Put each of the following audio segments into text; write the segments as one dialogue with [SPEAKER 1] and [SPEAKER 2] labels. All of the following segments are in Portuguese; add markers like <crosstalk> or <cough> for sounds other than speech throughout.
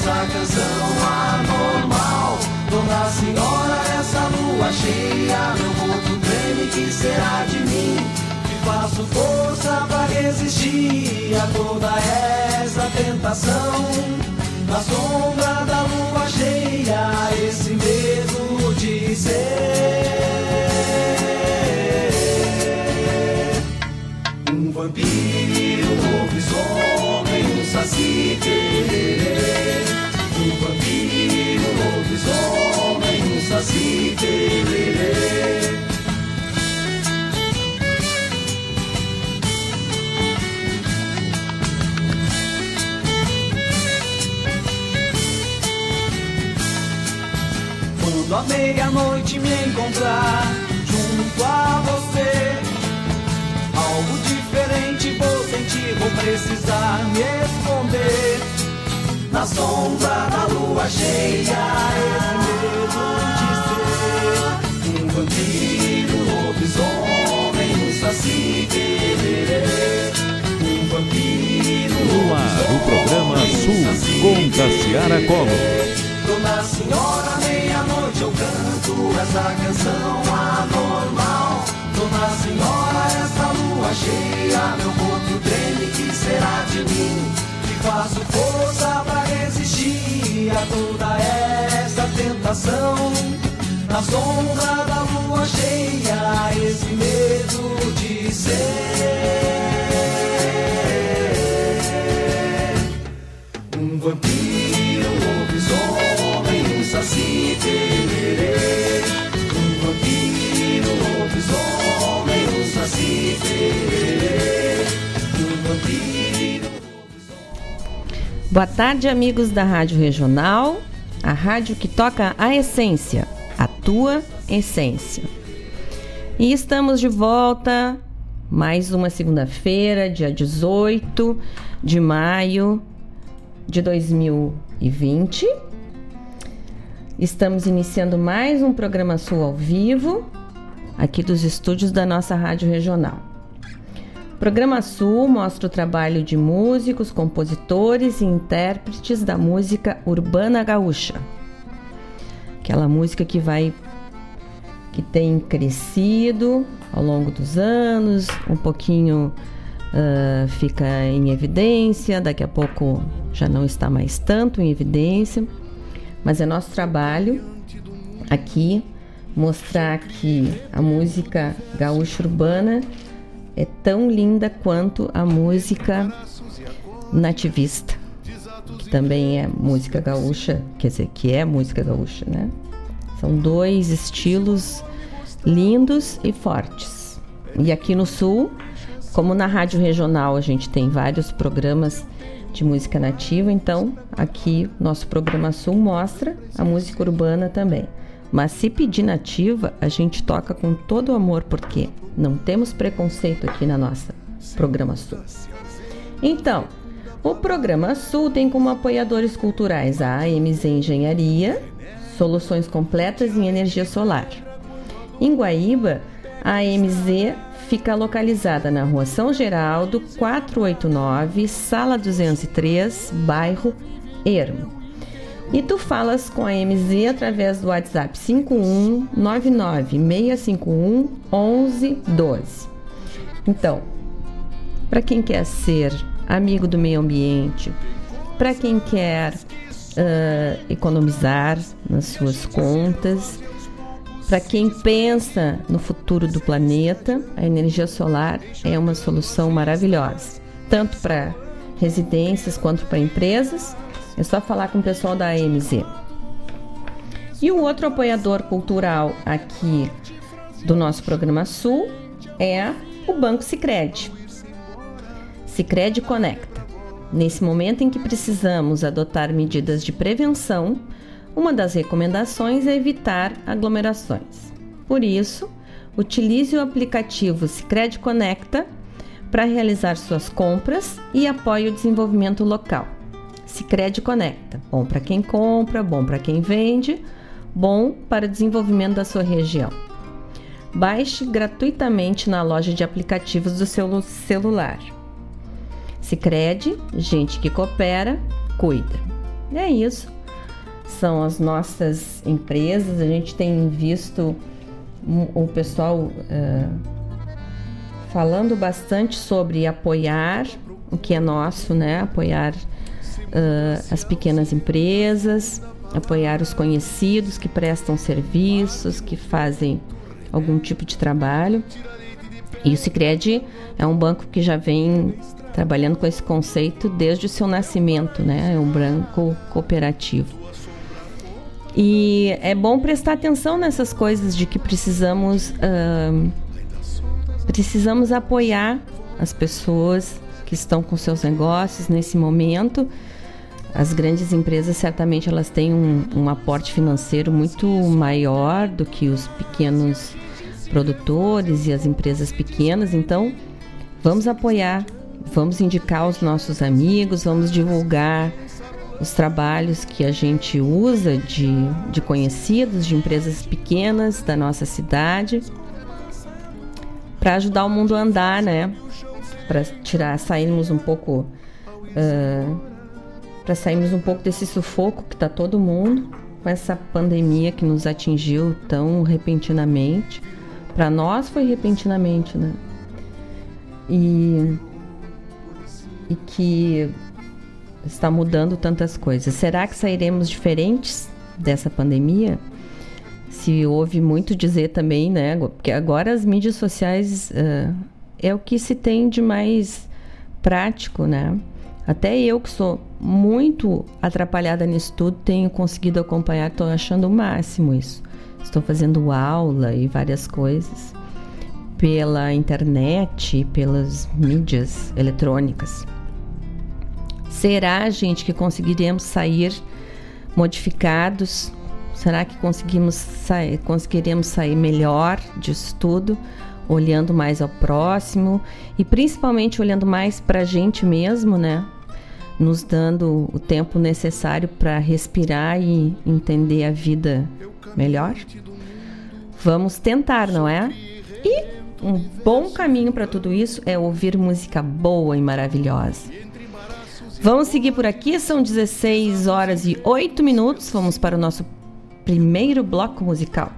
[SPEAKER 1] essa canção anormal. Dona Senhora, essa lua cheia, meu corpo treme, que será de mim? Que faço força pra resistir a toda essa tentação. Meia-noite me encontrar junto a você. Algo diferente vou sentir, vou precisar me esconder. Na sombra da lua cheia, esse medo de ser Um vampiro, um lobisomem, um saci tererê Um vampiro, um
[SPEAKER 2] No ar, o programa
[SPEAKER 1] lobisomem, um
[SPEAKER 2] Sul com Tassiara Collor.
[SPEAKER 1] Dona Senhora, eu canto essa canção anormal. Dona Senhora, essa lua cheia, meu corpo treme, que será de mim? Que faço força pra resistir a toda essa tentação. Na sombra da lua cheia, esse medo de ser. Um vampiro, lobisomem, um vampiro, lobisomem, um saci.
[SPEAKER 3] Boa tarde, amigos da Rádio Regional, a rádio que toca a essência, a tua essência. E estamos de volta, mais uma segunda-feira, dia 18 de maio de 2020. Estamos iniciando mais um programa Sul ao vivo, aqui dos estúdios da nossa Rádio Regional. O Programa Sul mostra o trabalho de músicos, compositores e intérpretes da música urbana gaúcha. Aquela música que vai que tem crescido ao longo dos anos, um pouquinho uh, fica em evidência, daqui a pouco já não está mais tanto em evidência, mas é nosso trabalho aqui mostrar que a música gaúcha urbana é tão linda quanto a música nativista, que também é música gaúcha, quer dizer, que é música gaúcha, né? São dois estilos lindos e fortes. E aqui no Sul, como na Rádio Regional a gente tem vários programas de música nativa, então aqui nosso programa Sul mostra a música urbana também. Mas se pedir nativa, a gente toca com todo o amor, porque não temos preconceito aqui na nossa programa Sul. Então, o programa Sul tem como apoiadores culturais a AMZ Engenharia, soluções completas em energia solar. Em Guaíba, a AMZ fica localizada na Rua São Geraldo, 489, Sala 203, bairro Ermo. E tu falas com a MZ através do WhatsApp 51996511112. Então, para quem quer ser amigo do meio ambiente, para quem quer uh, economizar nas suas contas, para quem pensa no futuro do planeta, a energia solar é uma solução maravilhosa, tanto para residências quanto para empresas. É só falar com o pessoal da AMZ. E o outro apoiador cultural aqui do nosso programa Sul é o Banco Sicredi. Sicredi Conecta. Nesse momento em que precisamos adotar medidas de prevenção, uma das recomendações é evitar aglomerações. Por isso, utilize o aplicativo Sicredi Conecta para realizar suas compras e apoie o desenvolvimento local. Sicredi Conecta, bom para quem compra, bom para quem vende, bom para o desenvolvimento da sua região. Baixe gratuitamente na loja de aplicativos do seu celular. Sicredi, gente que coopera, cuida. é isso. São as nossas empresas. A gente tem visto o pessoal uh, falando bastante sobre apoiar o que é nosso, né? Apoiar uh, as pequenas empresas, apoiar os conhecidos que prestam serviços, que fazem algum tipo de trabalho. E o Sicredi é um banco que já vem trabalhando com esse conceito desde o seu nascimento, né? É um banco cooperativo. E é bom prestar atenção nessas coisas de que precisamos uh, precisamos apoiar as pessoas que estão com seus negócios nesse momento. As grandes empresas certamente elas têm um, um aporte financeiro muito maior do que os pequenos produtores e as empresas pequenas. Então, vamos apoiar, vamos indicar os nossos amigos, vamos divulgar os trabalhos que a gente usa de, de conhecidos, de empresas pequenas da nossa cidade, para ajudar o mundo a andar, né? Para tirar, sairmos um pouco, uh, para sairmos um pouco desse sufoco que está todo mundo com essa pandemia que nos atingiu tão repentinamente. Para nós foi repentinamente, né? E, e que está mudando tantas coisas. Será que sairemos diferentes dessa pandemia? Se ouve muito dizer também, né? Porque agora as mídias sociais uh, é o que se tem de mais prático, né? Até eu que sou muito atrapalhada nisso tudo, tenho conseguido acompanhar, estou achando o máximo isso. Estou fazendo aula e várias coisas pela internet, pelas mídias eletrônicas. Será, gente, que conseguiremos sair modificados? Será que conseguimos sair, conseguiremos sair melhor disso tudo, olhando mais ao próximo e principalmente olhando mais para a gente mesmo, né? Nos dando o tempo necessário para respirar e entender a vida melhor? Vamos tentar, não é? E um bom caminho para tudo isso é ouvir música boa e maravilhosa. Vamos seguir por aqui, são 16 horas e 8 minutos. Vamos para o nosso primeiro bloco musical.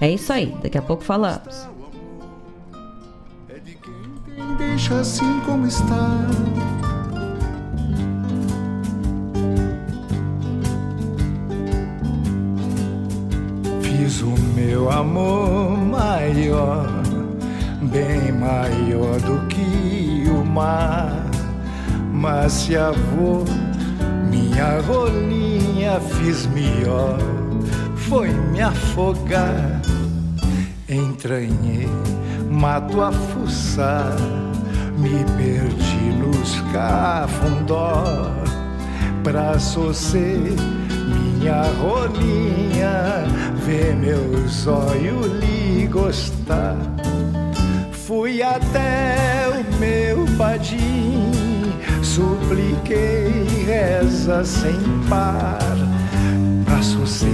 [SPEAKER 3] É isso aí, daqui a pouco falamos. É de quem deixa assim como está.
[SPEAKER 4] Fiz o meu amor maior, bem maior do que o mar mas se avô, minha rolinha fiz melhor, foi me afogar. Entranhei, mato a fuçar, me perdi nos cafundó. Pra socer minha rolinha, ver meus olhos lhe gostar. Fui até o meu padim supliquei reza sem par pra você,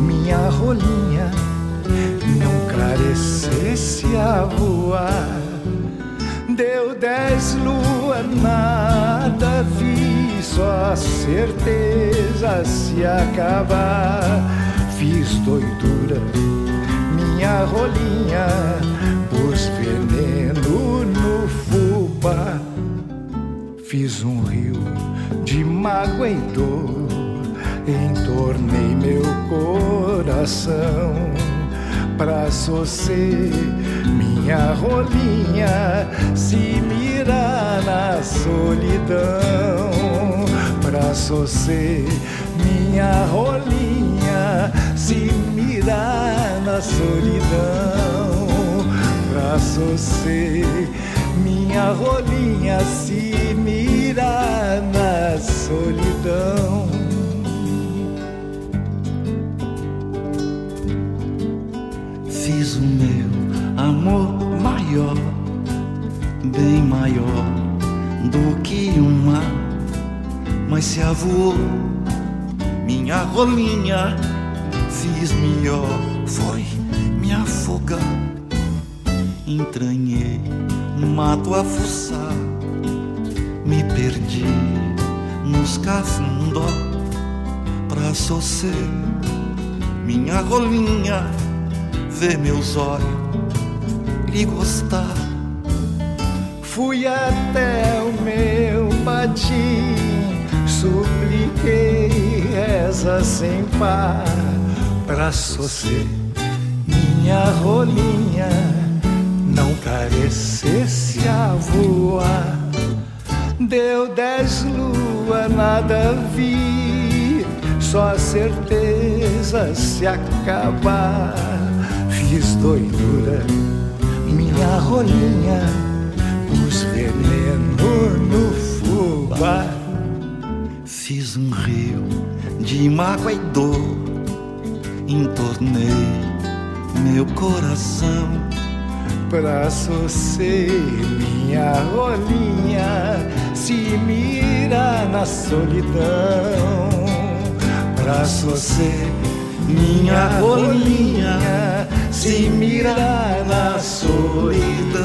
[SPEAKER 4] minha rolinha, não carecesse a voar. Deu dez luas, nada vi, só certeza se acabar. Fiz doidura, minha rolinha, pus veneno no fubá Fiz um rio de mágoa e dor, entornei meu coração pra socer minha rolinha se mirar na solidão. Pra socer minha rolinha se mirar na solidão. Pra socer minha rolinha se mira na solidão.
[SPEAKER 5] Fiz o meu amor maior, bem maior do que o mar, mas se avoou minha rolinha, fiz melhor, foi me afogar, entranhei mato a fuçar, me perdi
[SPEAKER 6] nos cafundó pra você, minha rolinha, ver meus olhos lhe gostar.
[SPEAKER 7] Fui até o meu patim, supliquei reza sem par pra você, minha rolinha, não carecesse a voar. Deu dez lua, nada vi, só certeza se acabar. Fiz doidura, minha rolinha, pus veneno no fubá.
[SPEAKER 6] Fiz um rio de mágoa e dor, entornei meu coração
[SPEAKER 7] pra você, minha rolinha, se mira na solidão. Pra você, minha rolinha, se mira na solidão.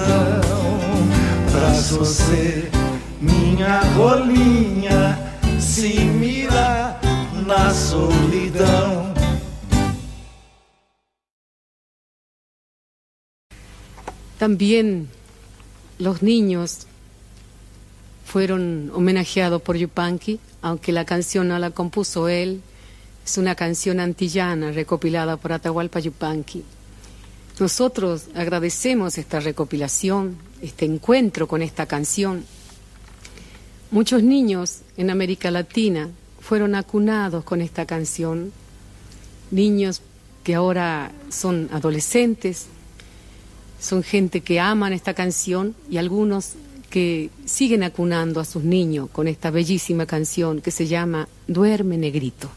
[SPEAKER 7] Pra você, minha rolinha, se mira na solidão.
[SPEAKER 8] También los niños fueron homenajeados por Yupanqui, aunque la canción no la compuso él, es una canción antillana recopilada por Atahualpa Yupanqui. Nosotros agradecemos esta recopilación, este encuentro con esta canción. Muchos niños en América Latina fueron acunados con esta canción, niños que ahora son adolescentes, son gente que aman esta canción y algunos que siguen acunando a sus niños con esta bellísima canción que se llama Duerme Negrito.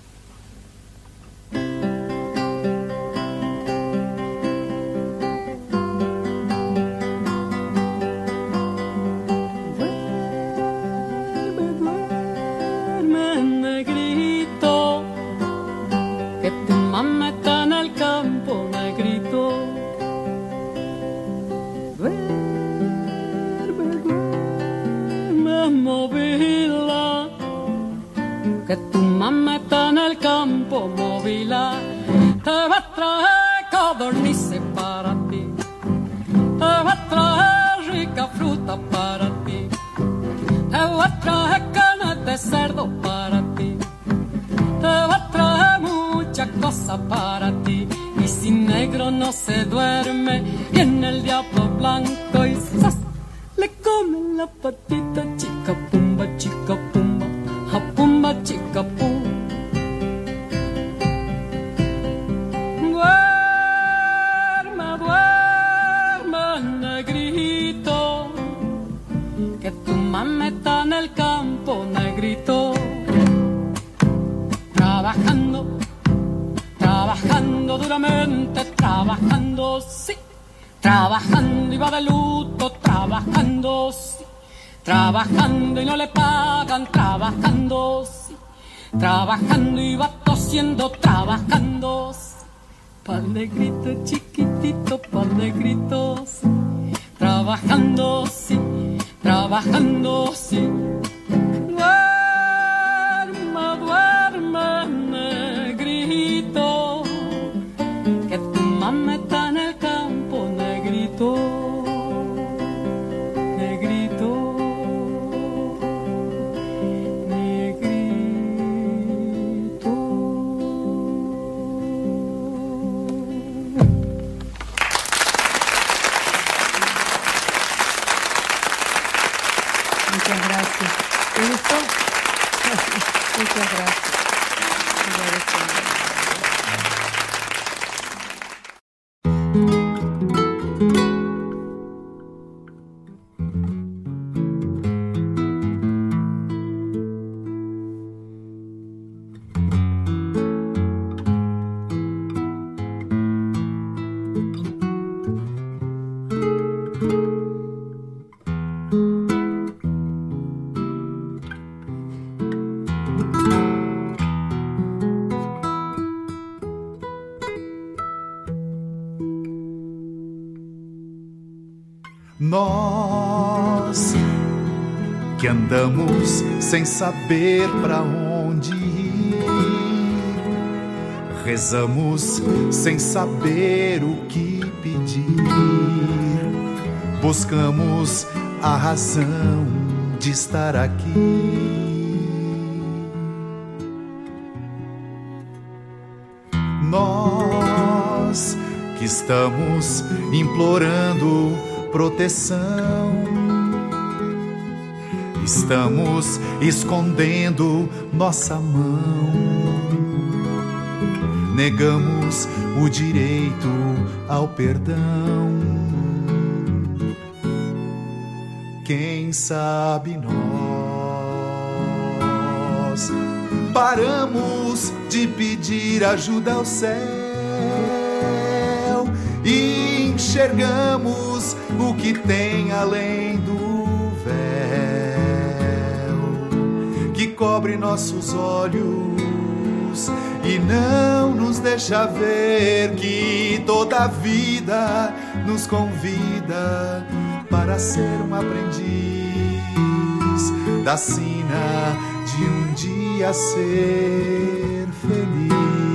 [SPEAKER 9] Andamos sem saber para onde ir. Rezamos sem saber o que pedir. Buscamos a razão de estar aqui. Nós que estamos implorando proteção Estamos escondendo nossa mão. Negamos o direito ao perdão. Quem sabe nós paramos de pedir ajuda ao céu e enxergamos o que tem além do cobre nossos olhos e não nos deixa ver que toda a vida nos convida para ser um aprendiz da sina de um dia ser feliz.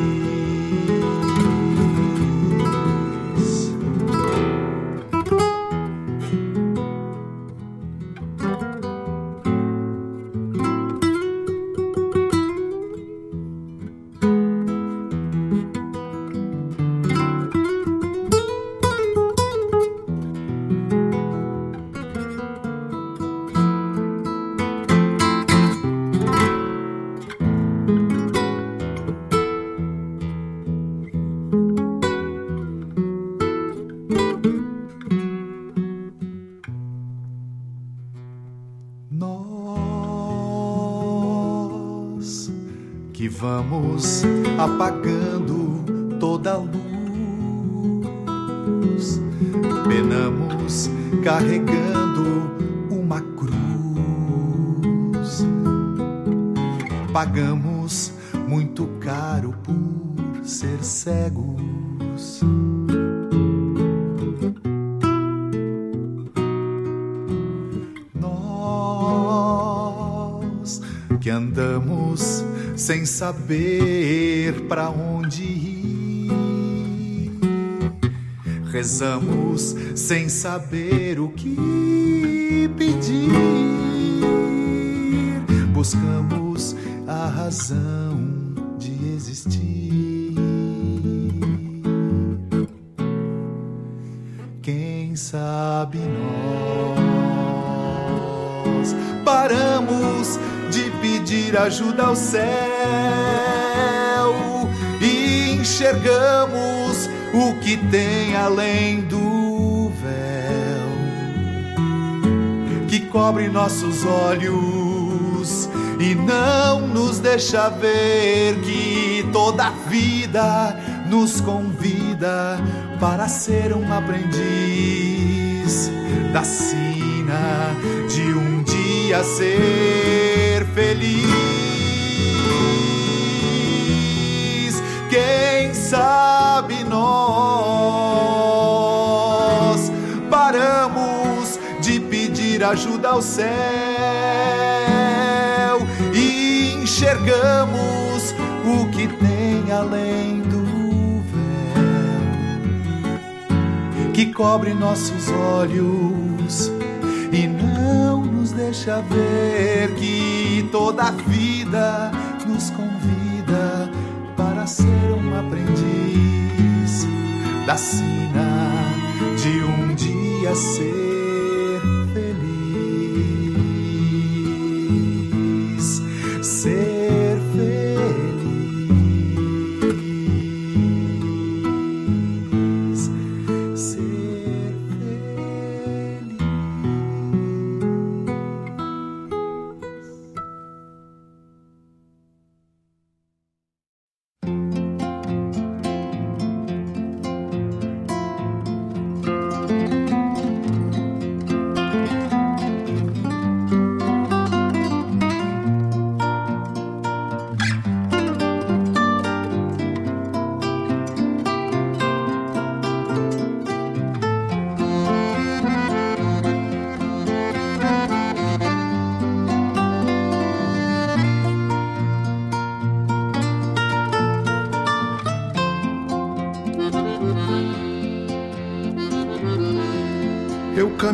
[SPEAKER 9] Saber para onde ir. Rezamos sem saber o que pedir. Buscamos a razão ajuda ao céu enxergamos o que tem além do véu que cobre nossos olhos e não nos deixa ver que toda a vida nos convida para ser um aprendiz da sina de um dia ser feliz. Quem sabe nós paramos de pedir ajuda ao céu e enxergamos o que tem além do véu que cobre nossos olhos e não nos deixa ver que toda a vida aprendiz da sina de um dia ser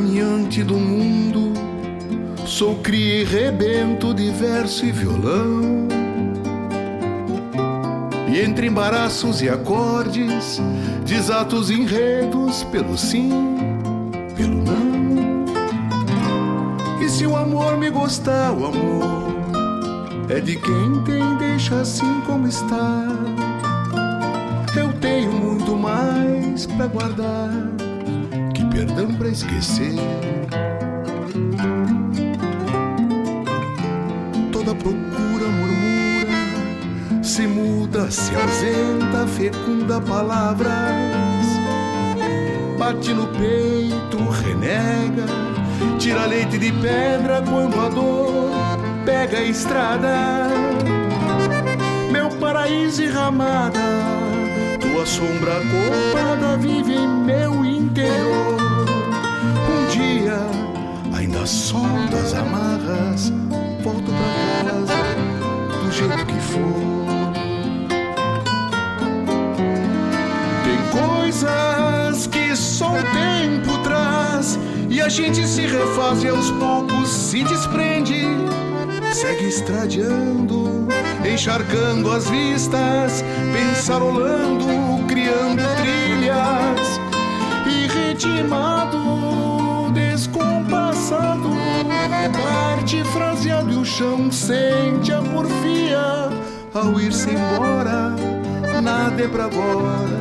[SPEAKER 4] caminhante do mundo, sou cria e rebento de verso e violão. E entre embaraços e acordes, desatos enredos pelo sim, pelo não. E se o amor me gostar, o amor é de quem tem, deixa assim como está. Eu tenho muito mais pra guardar perdão pra esquecer. Toda procura murmura, se muda, se ausenta, fecunda palavras. Bate no peito, renega, tira leite de pedra quando a dor pega a estrada. Meu paraíso e ramada, tua sombra copada vive em meu interior. Dia, ainda solto as amarras, volto pra casa do jeito que for. Tem coisas que só o tempo traz e a gente se refaz e aos poucos se desprende segue estradiando, encharcando as vistas, pensarolando, criando trilhas, e parte fraseado e o chão sente a porfia ao ir-se embora, nada é pra agora,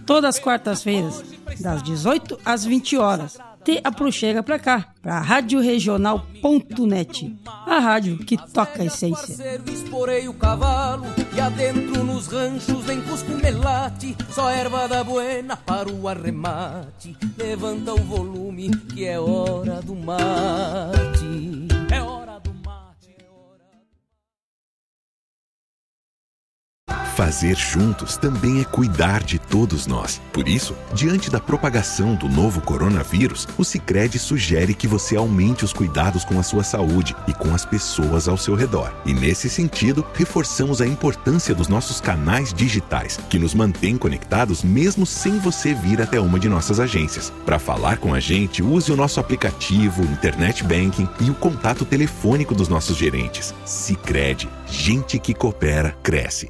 [SPEAKER 10] Todas as quartas-feiras, das 18 às 20 horas. Te aproxega pra cá, pra radioregional.net, a rádio que toca a essência.
[SPEAKER 11] Esporei o cavalo e adentro nos ranchos cusco melate, só erva da buena para o arremate. Levanta o volume que é hora do mate.
[SPEAKER 12] Fazer juntos também é cuidar de todos nós. Por isso, diante da propagação do novo coronavírus, o Sicredi sugere que você aumente os cuidados com a sua saúde e com as pessoas ao seu redor. E nesse sentido, reforçamos a importância dos nossos canais digitais, que nos mantêm conectados mesmo sem você vir até uma de nossas agências. Para falar com a gente, use o nosso aplicativo, internet banking e o contato telefônico dos nossos gerentes. Sicredi, gente que coopera cresce.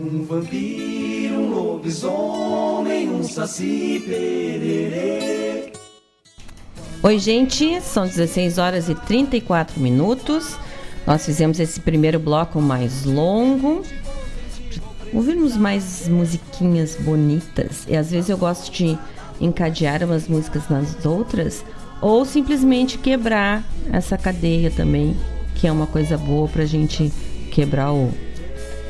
[SPEAKER 1] Um vampiro, um lobisomem, um saci pererê.
[SPEAKER 3] Oi, gente, são 16 horas e 34 minutos. Nós fizemos esse primeiro bloco mais longo. Ouvimos mais musiquinhas bonitas. E às vezes eu gosto de encadear umas músicas nas outras ou simplesmente quebrar essa cadeia também, que é uma coisa boa pra gente quebrar o,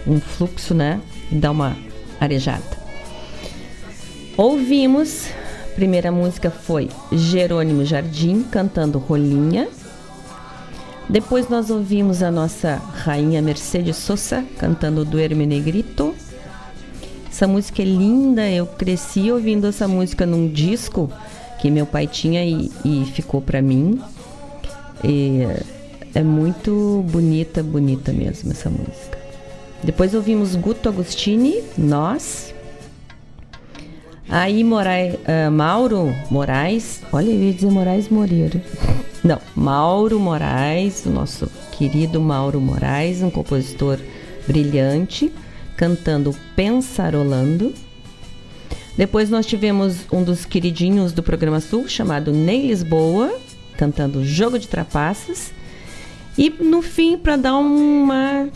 [SPEAKER 3] um fluxo, né? Dar uma arejada. Ouvimos, a primeira música foi Jerônimo Jardim cantando Rolinha. Depois nós ouvimos a nossa rainha Mercedes Sosa cantando Duerme Negrito. Essa música é linda, eu cresci ouvindo essa música num disco que meu pai tinha e, e ficou para mim. E é muito bonita, bonita mesmo essa música. Depois ouvimos Guto Agostini, Nós. Aí Morai, uh, Mauro Moraes, olha, eu ia dizer Moraes Moreira. <laughs> Não, Mauro Moraes, o nosso querido Mauro Moraes, um compositor brilhante, cantando Pensarolando. Depois nós tivemos um dos queridinhos do programa Sul, chamado Ney Lisboa, cantando Jogo de Trapaças. E no fim, para dar uma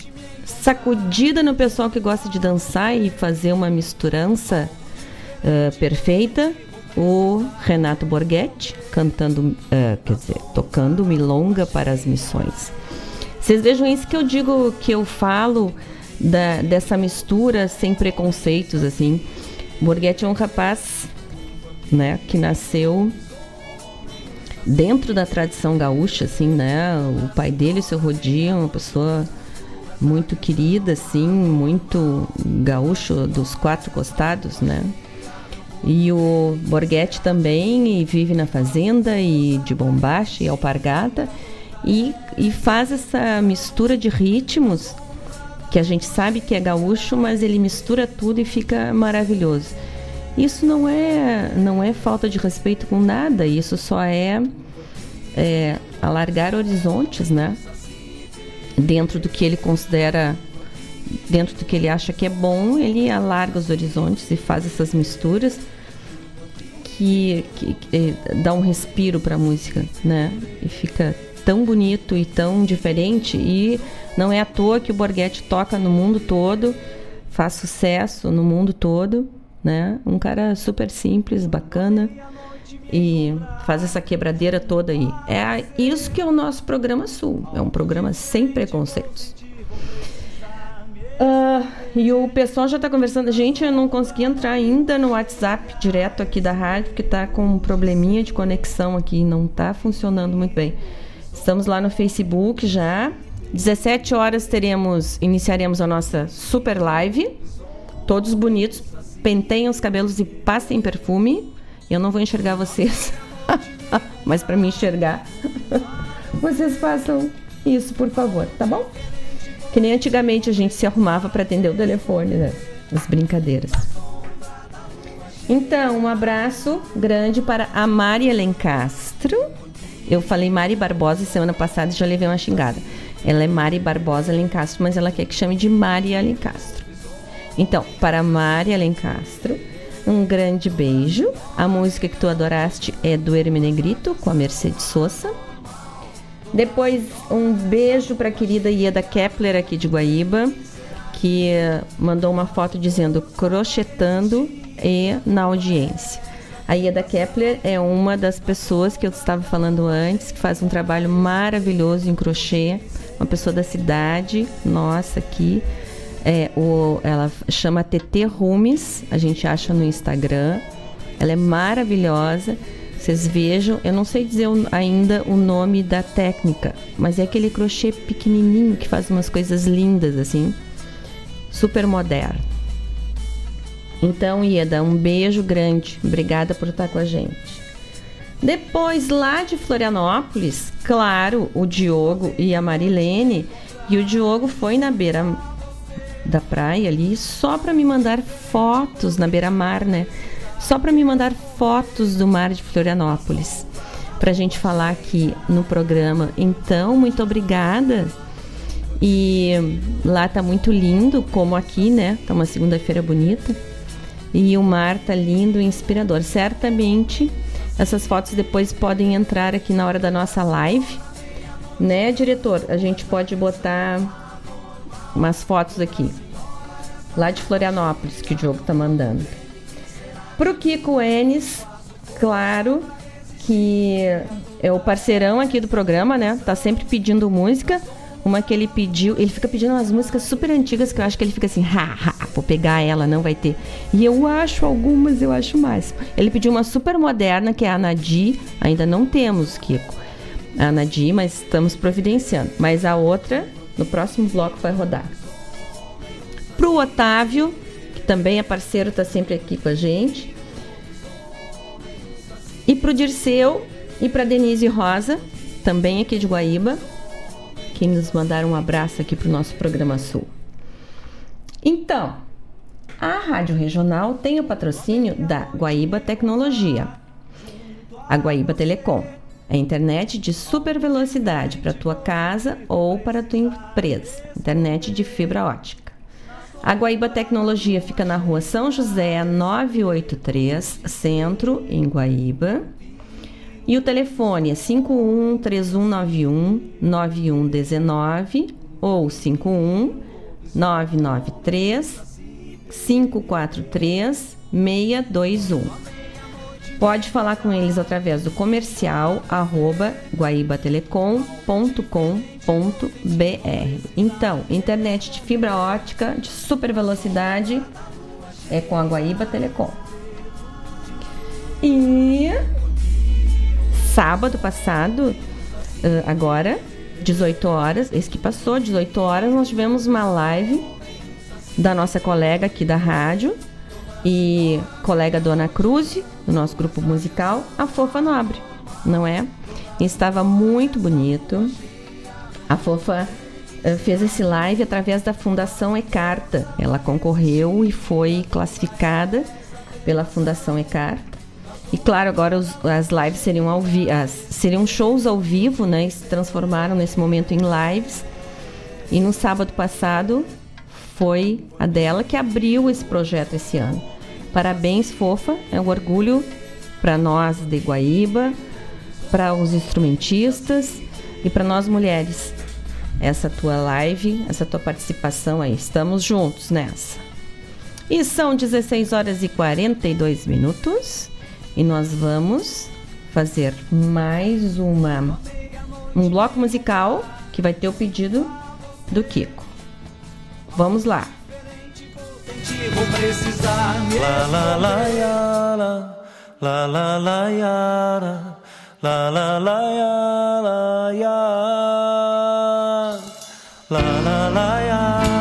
[SPEAKER 3] sacudida no pessoal que gosta de dançar e fazer uma misturança uh, perfeita, o Renato Borghetti cantando, uh, quer dizer, tocando milonga para as missões. Vocês vejam isso que eu digo, que eu falo da, dessa mistura sem preconceitos, assim. Borghetti é um rapaz, né, que nasceu dentro da tradição gaúcha, assim, né? O pai dele, o seu Rodia, é uma pessoa muito querida, assim, muito gaúcho dos quatro costados, né? E o Borghetti também e vive na fazenda e de bombacha e alpargata e, e faz essa mistura de ritmos que a gente sabe que é gaúcho, mas ele mistura tudo e fica maravilhoso. Isso não é não é falta de respeito com nada, isso só é, é alargar horizontes, né? Dentro do que ele considera dentro do que ele acha que é bom, ele alarga os horizontes e faz essas misturas que, que, que dá um respiro para a música, né? E fica tão bonito e tão diferente e não é à toa que o Borghetti toca no mundo todo, faz sucesso no mundo todo, né? Um cara super simples, bacana e faz essa quebradeira toda aí. É isso que é o nosso programa Sul. É um programa sem preconceitos. Uh, e o pessoal já está conversando. Gente, eu não consegui entrar ainda no WhatsApp direto aqui da rádio, porque está com um probleminha de conexão aqui, não está funcionando muito bem. Estamos lá no Facebook já. 17 horas teremos, iniciaremos a nossa super live. Todos bonitos, penteiem os cabelos e passem perfume. Eu não vou enxergar vocês, <laughs> mas para me enxergar, <laughs> vocês façam isso, por favor, tá bom? Que nem antigamente a gente se arrumava para atender o telefone, né? As brincadeiras. Então, um abraço grande para a Mari Alencastro. Eu falei Mari Barbosa semana passada e já levei uma xingada. Ela é Mari Barbosa Alencastro, mas ela quer que chame de Mari Alencastro. Então, para Mari Alencastro, um grande beijo. A música que tu adoraste é do Hermenegrito, com a Mercedes Sosa. Depois, um beijo para a querida Ieda Kepler, aqui de Guaíba, que mandou uma foto dizendo crochetando e na audiência. A Ieda Kepler é uma das pessoas que eu estava falando antes, que faz um trabalho maravilhoso em crochê, uma pessoa da cidade, nossa, aqui. É, o, ela chama TT Rumes, a gente acha no Instagram. Ela é maravilhosa. Vocês vejam, eu não sei dizer ainda o nome da técnica, mas é aquele crochê pequenininho que faz umas coisas lindas assim, super moderno. Então, Ieda, um beijo grande. Obrigada por estar com a gente. Depois, lá de Florianópolis, claro, o Diogo e a Marilene. E o Diogo foi na beira da praia ali só para me mandar fotos na beira-mar, né? Só para me mandar fotos do mar de Florianópolis. Para a gente falar aqui no programa. Então, muito obrigada. E lá tá muito lindo, como aqui, né? Tá uma segunda-feira bonita. E o mar tá lindo e inspirador. Certamente essas fotos depois podem entrar aqui na hora da nossa live. Né, diretor? A gente pode botar umas fotos aqui. Lá de Florianópolis, que o Diogo tá mandando. Pro Kiko Enes, claro que é o parceirão aqui do programa, né? Tá sempre pedindo música. Uma que ele pediu, ele fica pedindo umas músicas super antigas que eu acho que ele fica assim, ha, ha, vou pegar ela, não vai ter. E eu acho algumas, eu acho mais. Ele pediu uma super moderna, que é a Nadi, ainda não temos, Kiko. A Nadi, mas estamos providenciando. Mas a outra, no próximo bloco, vai rodar. Pro Otávio, que também é parceiro, está sempre aqui com a gente. E pro Dirceu e para Denise Rosa, também aqui de Guaíba, que nos mandaram um abraço aqui para o nosso programa Sul. Então, a Rádio Regional tem o patrocínio da Guaíba Tecnologia, a Guaíba Telecom, a internet de super velocidade para tua casa ou para tua empresa, internet de fibra ótica. A Guaíba Tecnologia fica na rua São José 983, Centro, em Guaíba. E o telefone é 51 3191 9119 ou 51 993 543 621. Pode falar com eles através do comercial arroba guaibatelecom.com.br. Então, internet de fibra ótica de super velocidade é com a Guaíba Telecom. E sábado passado, agora, 18 horas, esse que passou, 18 horas, nós tivemos uma live da nossa colega aqui da rádio e colega Dona Cruz, do nosso grupo musical, a Fofa Nobre, não é? Estava muito bonito. A Fofa fez esse live através da Fundação Ecarta. Ela concorreu e foi classificada pela Fundação Ecarta. E claro, agora os, as lives seriam, ao vi as, seriam shows ao vivo, né? E se transformaram nesse momento em lives. E no sábado passado foi a dela que abriu esse projeto esse ano. Parabéns, fofa. É um orgulho para nós de Guaíba, para os instrumentistas e para nós mulheres. Essa tua live, essa tua participação aí. Estamos juntos nessa. E são 16 horas e 42 minutos. E nós vamos fazer mais uma um bloco musical que vai ter o pedido do Kiko. Vamos lá.
[SPEAKER 1] Vou precisar me
[SPEAKER 7] La la la ya la. La la la ya la.
[SPEAKER 5] La la la ya la. La la la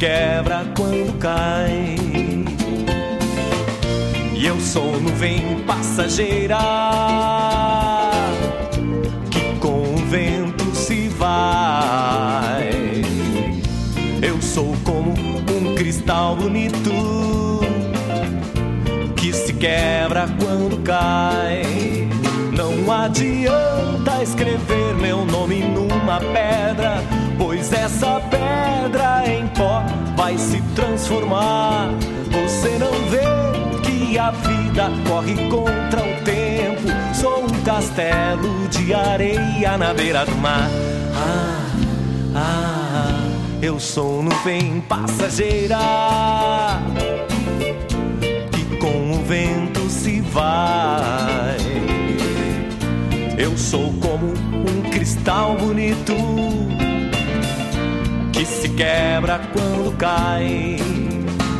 [SPEAKER 5] quebra quando cai. E eu sou nuvem passageira que com o vento se vai. Eu sou como um cristal bonito que se quebra quando cai. Não adianta escrever meu nome numa pedra, pois essa pedra em pó vai se transformar. Você não vê que a vida corre contra o tempo. Sou um castelo de areia na beira do mar. Ah, ah, eu sou nuvem passageira que com o vento se vai. Eu sou como um cristal bonito quebra quando cai.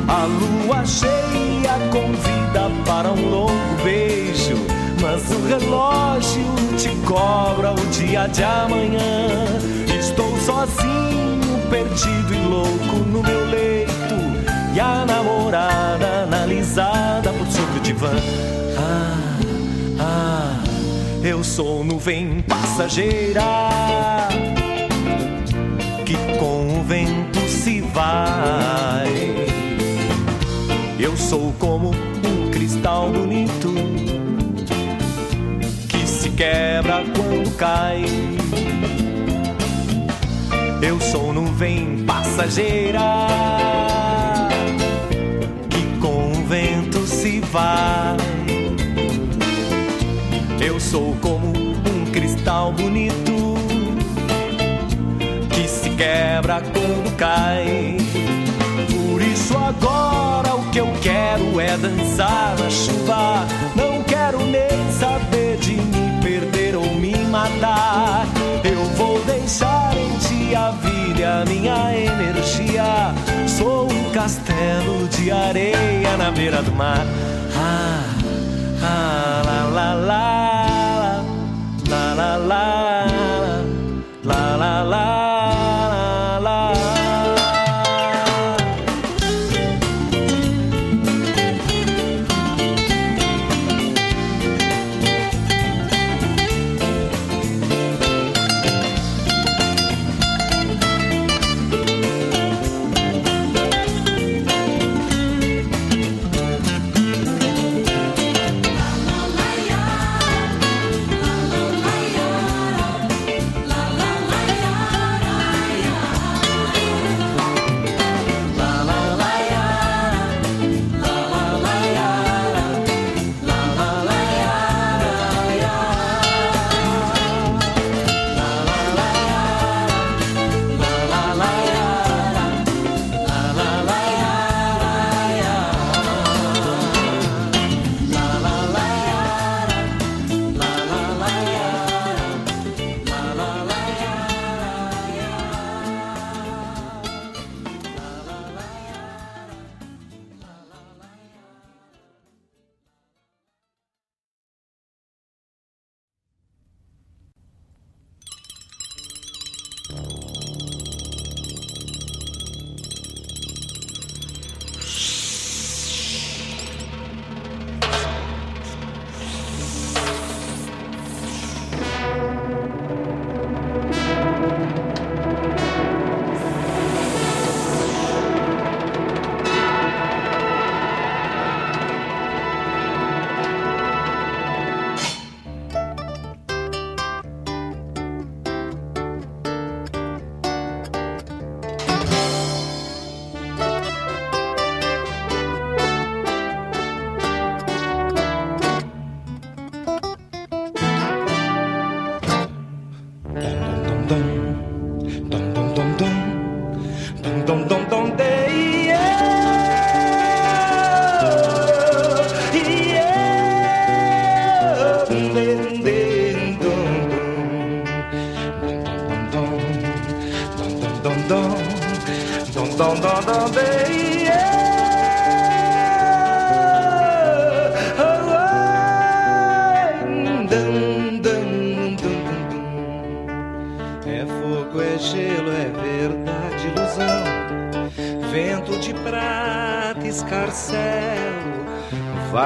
[SPEAKER 5] A lua cheia convida para um longo beijo, mas o relógio te cobra o dia de amanhã. Estou sozinho, perdido e louco no meu leito, e a namorada analisada por sobre o divã. Ah, ah, eu sou nuvem passageira vento se vai. Eu sou como um cristal bonito que se quebra quando cai. Eu sou nuvem passageira que com o vento se vai. Eu sou como um cristal bonito quebra quando cai. Por isso agora o que eu quero é dançar na chuva. Não quero nem saber de me perder ou me matar. Eu vou deixar em ti a vida e a minha energia. Sou um castelo de areia na beira do mar. Ah, ah, la la la, la la la, la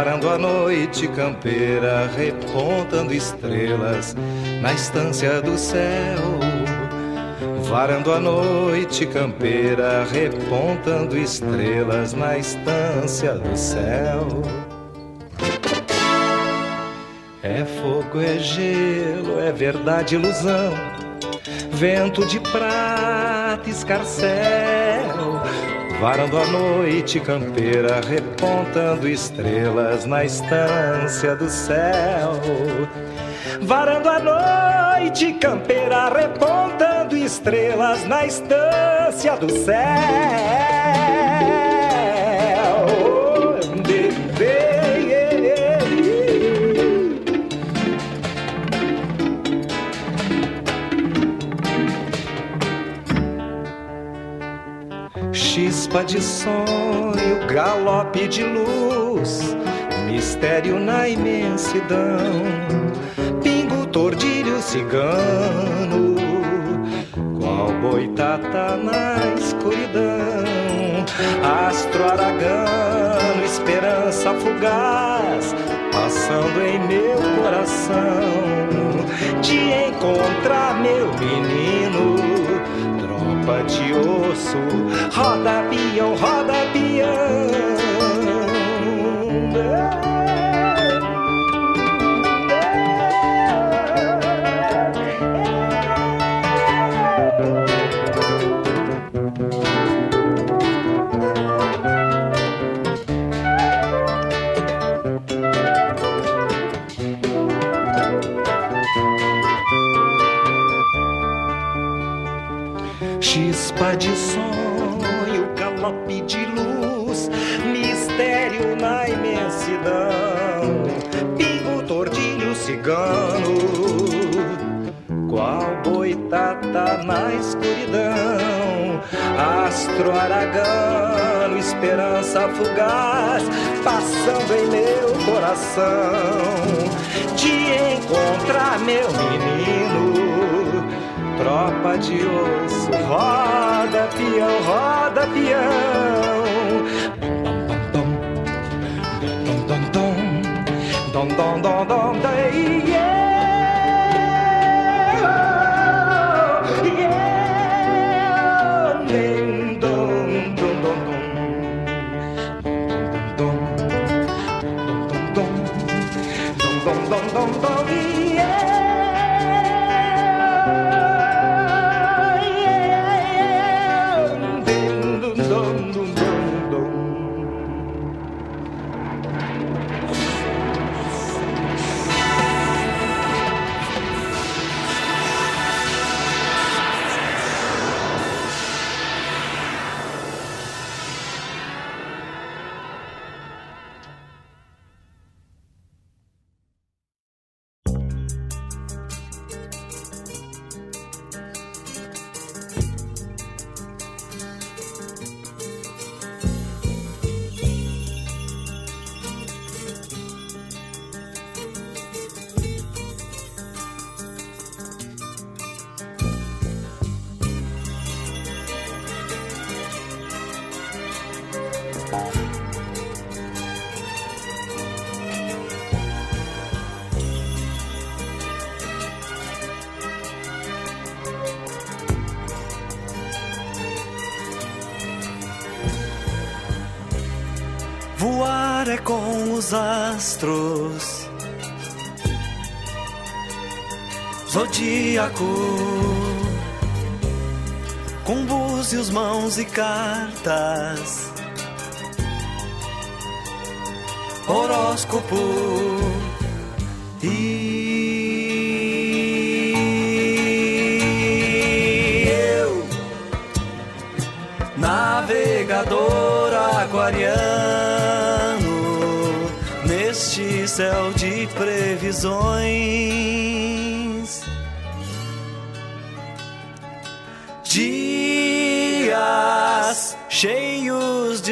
[SPEAKER 13] varando a noite campeira, repontando estrelas na estância do céu. Varando a noite campeira, repontando estrelas na estância do céu. É fogo, é gelo, é verdade, ilusão. Vento de prata, escarcel. Varando a noite campeira, repontando estrelas na estância do céu. Varando a noite campeira, repontando estrelas na estância do céu. Chispa de sonho, galope de luz, mistério na imensidão, pingo, tordilho, cigano, qual boitata na escuridão, astro aragano, esperança fugaz, passando em meu coração, de encontrar meu menino tropa de osso, roda peão, roda peão. Chispa de sonho, galope de luz, mistério na imensidão, pingo, tordilho, cigano, qual boitata na escuridão, astro aragano, esperança fugaz, passando em meu coração, de encontrar meu menino tropa de osso, roda peão, roda peão. Dom, dom, dom, dom, dom, dom, dom, dom, yeah.
[SPEAKER 5] Voar é com os astros, zodíaco, com búzios, mãos e cartas, horóscopo e eu, navegador aquariano, neste céu de previsões.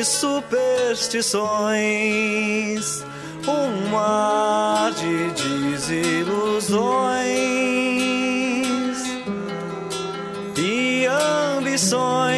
[SPEAKER 5] De superstições, um mar de desilusões e ambições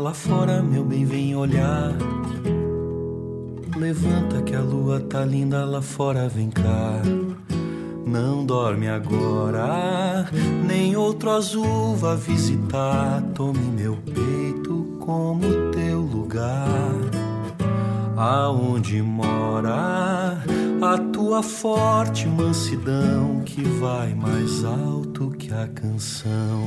[SPEAKER 5] lá fora, meu bem, vem olhar. Levanta que a lua tá linda lá fora, vem cá. Não dorme agora, nem outro azul vá visitar. Tome meu peito como teu lugar. Aonde mora a tua forte mansidão que vai mais alto que a canção.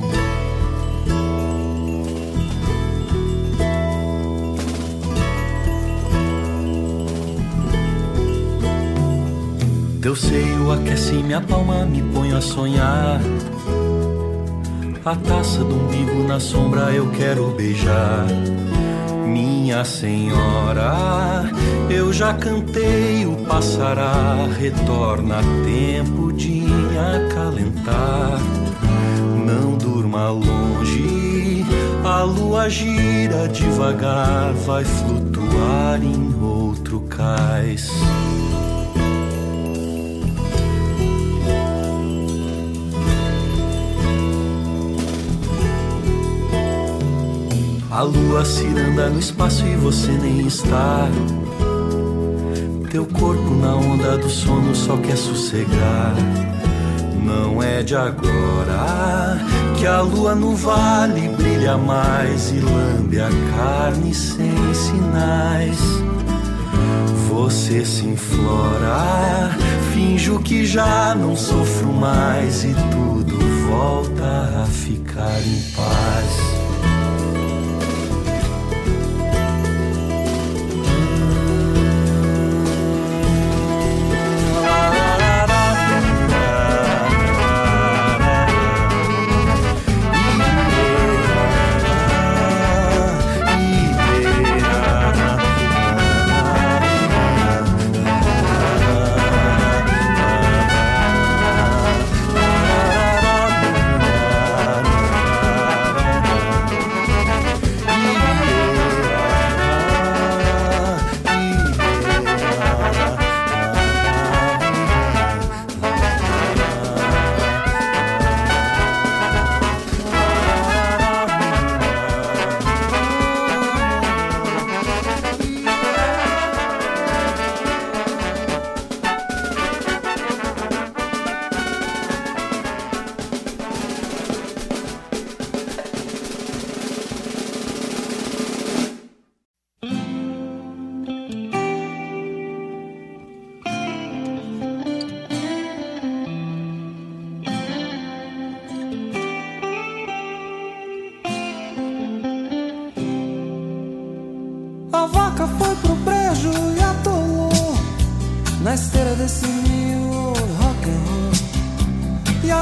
[SPEAKER 5] Teu seio aquece minha palma, me ponho a sonhar. A taça do umbigo na sombra eu quero beijar. Minha senhora, eu já cantei, o passará, retorna tempo de acalentar. Não durma longe, a lua gira devagar, vai flutuar em outro cais. A lua ciranda no espaço e você nem está. Teu corpo na onda do sono só quer sossegar. Não é de agora que a lua no vale brilha mais e lambe a carne sem sinais. Você se inflora, finjo que já não sofro mais e tudo volta a ficar em paz.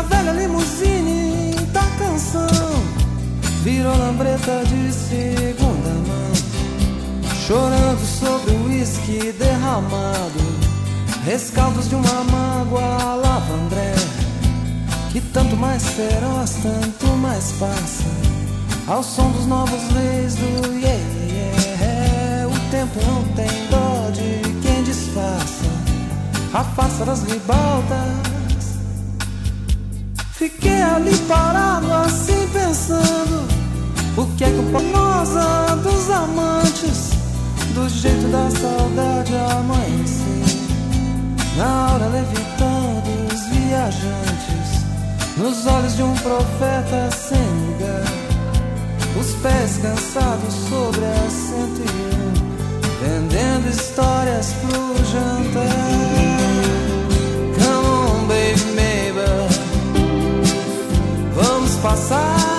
[SPEAKER 14] A velha limusine da canção virou lambreta de segunda mão, chorando sobre o uísque derramado, rescaldos de uma mágoa lavandré, que tanto mais feroz, tanto mais passa, ao som dos novos reis do yeah, yeah. O tempo não tem dó de quem disfarça. Farsa das ribaltas. Fiquei ali parado assim pensando O que é que o panosa dos amantes Do jeito da saudade amanhecer. Na hora levitando os viajantes Nos olhos de um profeta sem lugar. Os pés cansados sobre a 101 Vendendo histórias pro jantar passar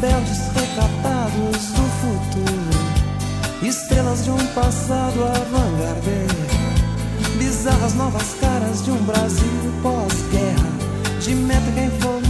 [SPEAKER 14] Rebeldes recatados do futuro Estrelas de um passado avant-garde Bizarras novas caras de um Brasil pós-guerra De métrica informática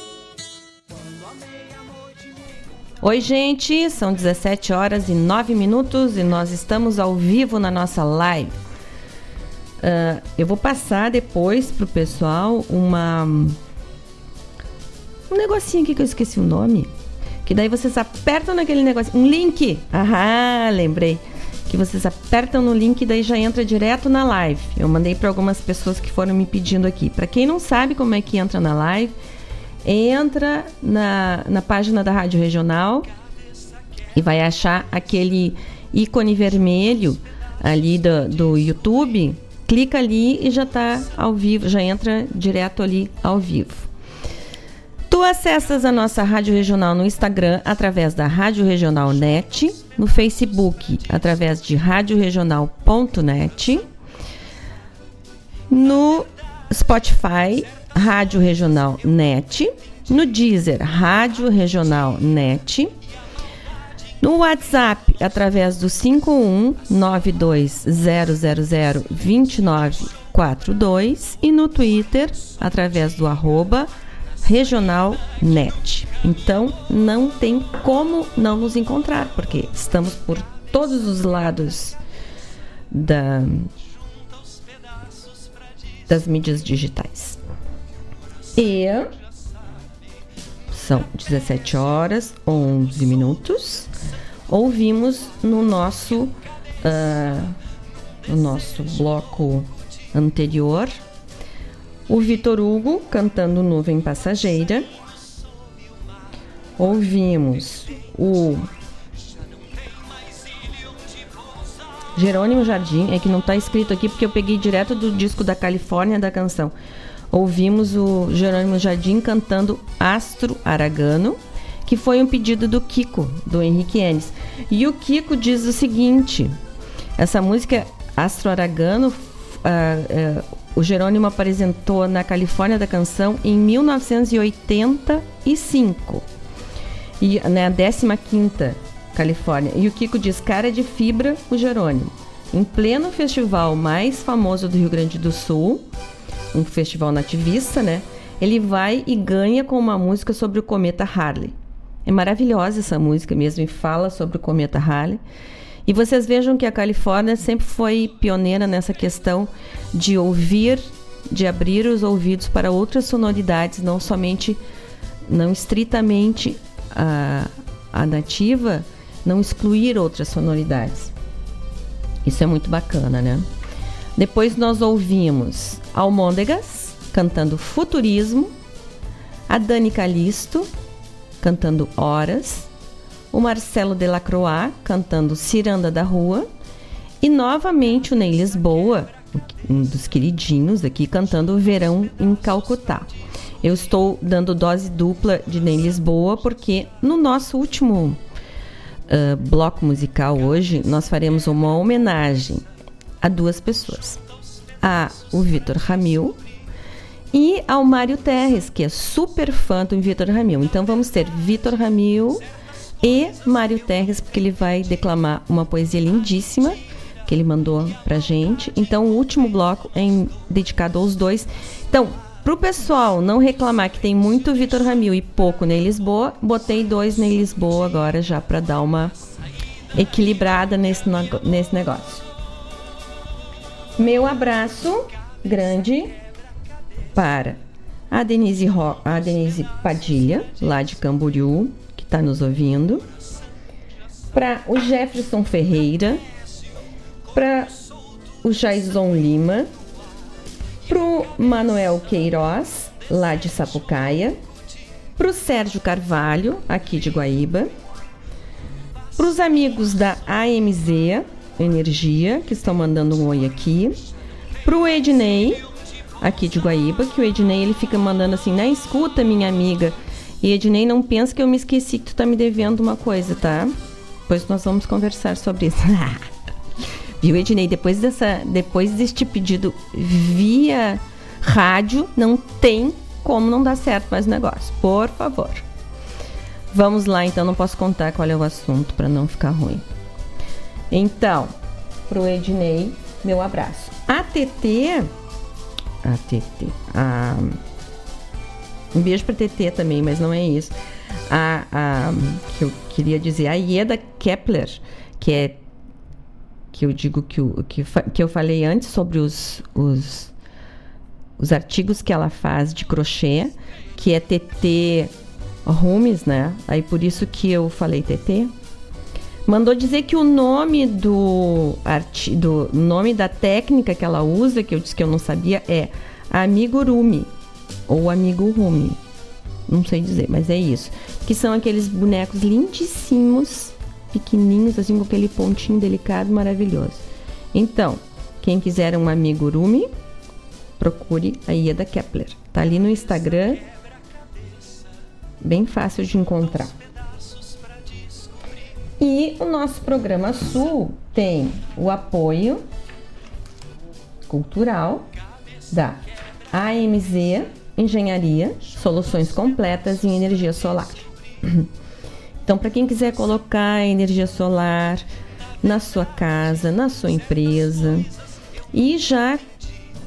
[SPEAKER 3] Oi, gente, são 17 horas e 9 minutos e nós estamos ao vivo na nossa live. Uh, eu vou passar depois pro pessoal uma. Um negocinho aqui que eu esqueci o nome. Que daí vocês apertam naquele negocinho. Um link! Ah, lembrei que vocês apertam no link e daí já entra direto na live. Eu mandei para algumas pessoas que foram me pedindo aqui. Para quem não sabe como é que entra na live, entra na, na página da Rádio Regional e vai achar aquele ícone vermelho ali do, do YouTube. Clica ali e já está ao vivo, já entra direto ali ao vivo. Tu acessas a nossa Rádio Regional no Instagram através da Rádio Regional Net, no Facebook através de radioregional.net, no Spotify Rádio Regional Net, no Deezer Rádio Regional Net, no WhatsApp através do 51920002942 e no Twitter através do arroba Regional Net. Então não tem como não nos encontrar, porque estamos por todos os lados da, das mídias digitais. E são 17 horas 11 minutos. Ouvimos no nosso uh, no nosso bloco anterior o Vitor Hugo cantando Nuvem Passageira. Ouvimos o Jerônimo Jardim, é que não está escrito aqui porque eu peguei direto do disco da Califórnia da canção. Ouvimos o Jerônimo Jardim cantando Astro Aragano, que foi um pedido do Kiko, do Henrique Enes. E o Kiko diz o seguinte: essa música Astro Aragano, uh, uh, o Jerônimo apresentou na Califórnia da Canção em 1985. E na né, 15ª Califórnia. E o Kiko diz: cara de fibra, o Jerônimo. Em pleno festival mais famoso do Rio Grande do Sul, um festival nativista, né? Ele vai e ganha com uma música sobre o cometa Harley. É maravilhosa essa música mesmo e fala sobre o cometa Harley. E vocês vejam que a Califórnia sempre foi pioneira nessa questão de ouvir, de abrir os ouvidos para outras sonoridades, não somente, não estritamente a, a nativa, não excluir outras sonoridades. Isso é muito bacana, né? Depois nós ouvimos Almôndegas cantando Futurismo, a Dani Calisto cantando Horas, o Marcelo Delacroix cantando Ciranda da Rua e novamente o Ney Lisboa, um dos queridinhos aqui, cantando Verão em Calcutá. Eu estou dando dose dupla de Ney Lisboa porque no nosso último uh, bloco musical hoje nós faremos uma homenagem a duas pessoas. A o Vitor Ramil e ao Mário Terres, que é super fã do Vitor Ramil. Então vamos ter Vitor Ramil e Mário Terres, porque ele vai declamar uma poesia lindíssima que ele mandou pra gente. Então, o último bloco é em, dedicado aos dois. Então, pro pessoal não reclamar que tem muito Vitor Ramil e pouco Ney Lisboa, botei dois Ney Lisboa agora já para dar uma equilibrada nesse, nesse negócio. Meu abraço grande para a Denise, Ro a Denise Padilha, lá de Camboriú, está nos ouvindo. para o Jefferson Ferreira, para o Jaison Lima, pro Manuel Queiroz, lá de Sapucaia, pro Sérgio Carvalho, aqui de Guaíba, pros amigos da AMZ Energia, que estão mandando um oi aqui, pro Ednei, aqui de Guaíba, que o Ednei ele fica mandando assim, na escuta, minha amiga. E Ednei, não pensa que eu me esqueci que tu tá me devendo uma coisa, tá? Depois nós vamos conversar sobre isso. <laughs> Viu, Ednei? Depois, dessa, depois deste pedido via rádio, não tem como não dar certo mais o negócio. Por favor. Vamos lá, então, não posso contar qual é o assunto para não ficar ruim. Então, pro Ednei, meu abraço. A TT. A TT. A, um beijo pra TT também, mas não é isso. A, a, que eu queria dizer, a Ieda Kepler, que é que eu digo que, que, que eu falei antes sobre os, os, os artigos que ela faz de crochê, que é TT Rumes, né? Aí por isso que eu falei TT. Mandou dizer que o nome do, arti do nome da técnica que ela usa, que eu disse que eu não sabia, é amigurumi ou amigurumi. Não sei dizer, mas é isso. Que são aqueles bonecos lindíssimos pequenininhos, assim, com aquele pontinho delicado, maravilhoso. Então, quem quiser um amigurumi, procure a Ieda Kepler. Tá ali no Instagram, bem fácil de encontrar. E o nosso programa Sul tem o apoio cultural da AMZ Engenharia, soluções completas em energia solar. Então, para quem quiser colocar energia solar na sua casa, na sua empresa e já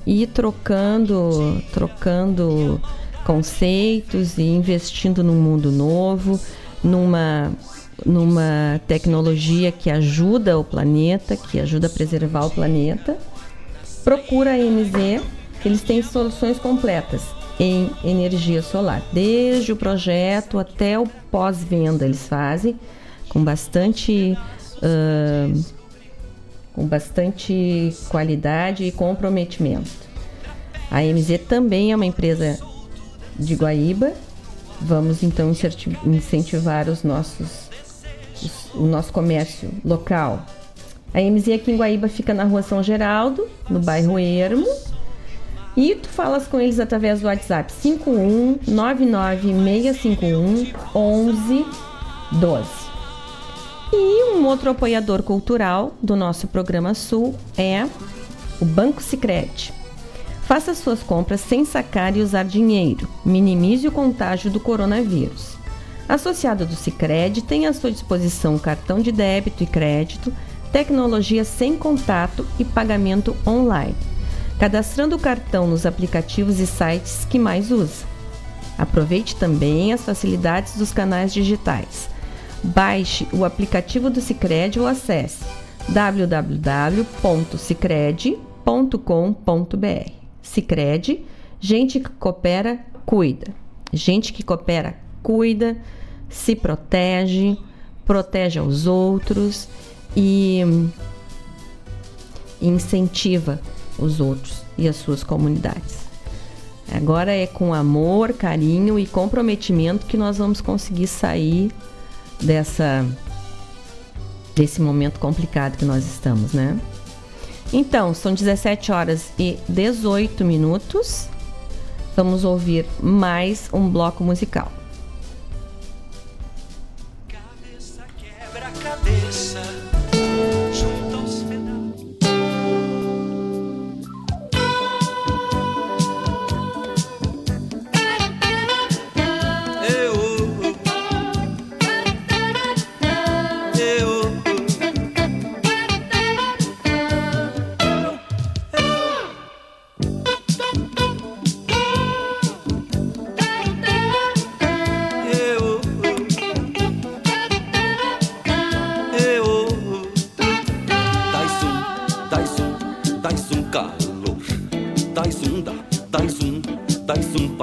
[SPEAKER 3] ir trocando, trocando conceitos e investindo num mundo novo, numa numa tecnologia que ajuda o planeta, que ajuda a preservar o planeta, procura a MZ, eles têm soluções completas em energia solar, desde o projeto até o pós-venda eles fazem com bastante uh, com bastante qualidade e comprometimento. A MZ também é uma empresa de Guaíba. Vamos então incentivar os nossos os, o nosso comércio local. A MZ aqui em Guaíba fica na rua São Geraldo, no bairro Ermo, e tu falas com eles através do WhatsApp 51 99651 1112. E um outro apoiador cultural do nosso programa Sul é o Banco Sicredi. Faça suas compras sem sacar e usar dinheiro. Minimize o contágio do coronavírus. Associado do Sicredi tem à sua disposição cartão de débito e crédito, tecnologia sem contato e pagamento online cadastrando o cartão nos aplicativos e sites que mais usa. Aproveite também as facilidades dos canais digitais. Baixe o aplicativo do Sicredi ou acesse www.sicredi.com.br. Sicredi, gente que coopera, cuida. Gente que coopera, cuida, se protege, protege aos outros e incentiva os outros e as suas comunidades. Agora é com amor, carinho e comprometimento que nós vamos conseguir sair dessa desse momento complicado que nós estamos, né? Então, são 17 horas e 18 minutos. Vamos ouvir mais um bloco musical. myself.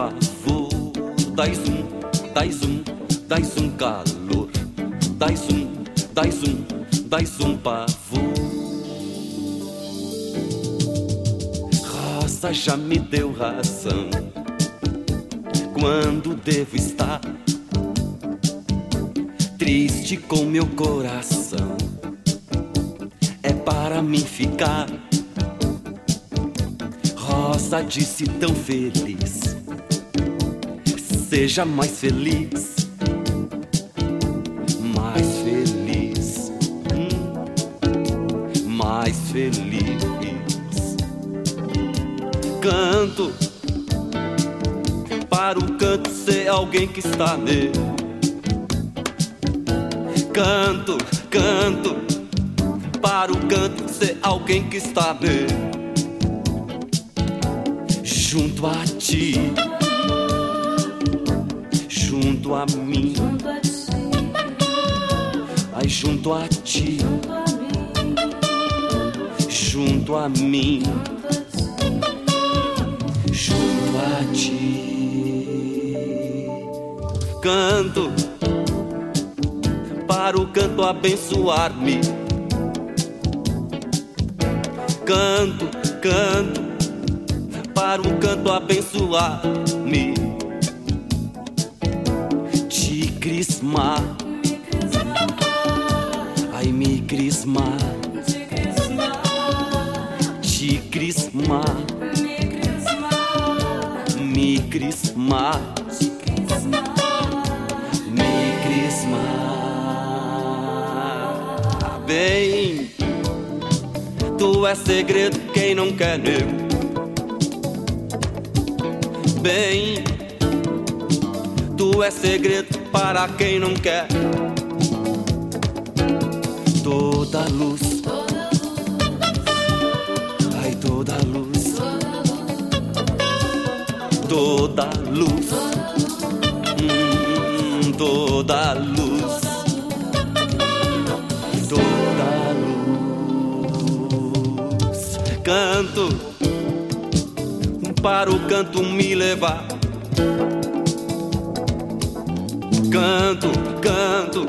[SPEAKER 3] pavor. Dais um,
[SPEAKER 15] dais um, dais um calor. Dais um, dais um, dais um pavor. Rosa já me deu razão. Quando devo estar triste com meu coração, é para mim ficar. Rosa disse tão feliz Seja mais feliz. Mais feliz. hum, mais feliz. Canto para o canto ser alguém que está nele. Canto, canto para o canto ser alguém que está nele. Junto a ti, junto a mim, ai junto a ti, junto a mim, junto a ti. Canto para o canto abençoar-me. Canto, canto para o canto abençoar-me. Crisma, ai me crisma, te crisma, me crisma, me crisma. Bem, tu é segredo quem não quer nego bem. Tu é segredo para quem não quer. Toda luz, ai toda luz, toda luz, hum, toda luz, toda luz. Canto para o canto me levar. Canto, canto,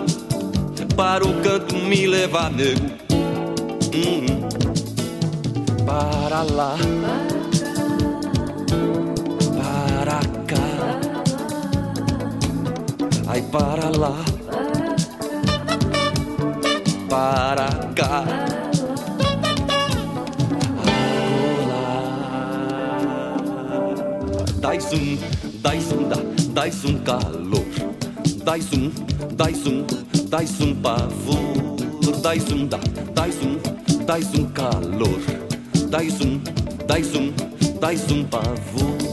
[SPEAKER 15] para o canto me levar, nego. Hum, para lá, para cá, ai para lá, para cá. dais um, dais um, dá, dais um calor, dais um, dais um, dais um pavor, dais um, dá, dais um, dais um calor, dais um, dais um, dais um pavor.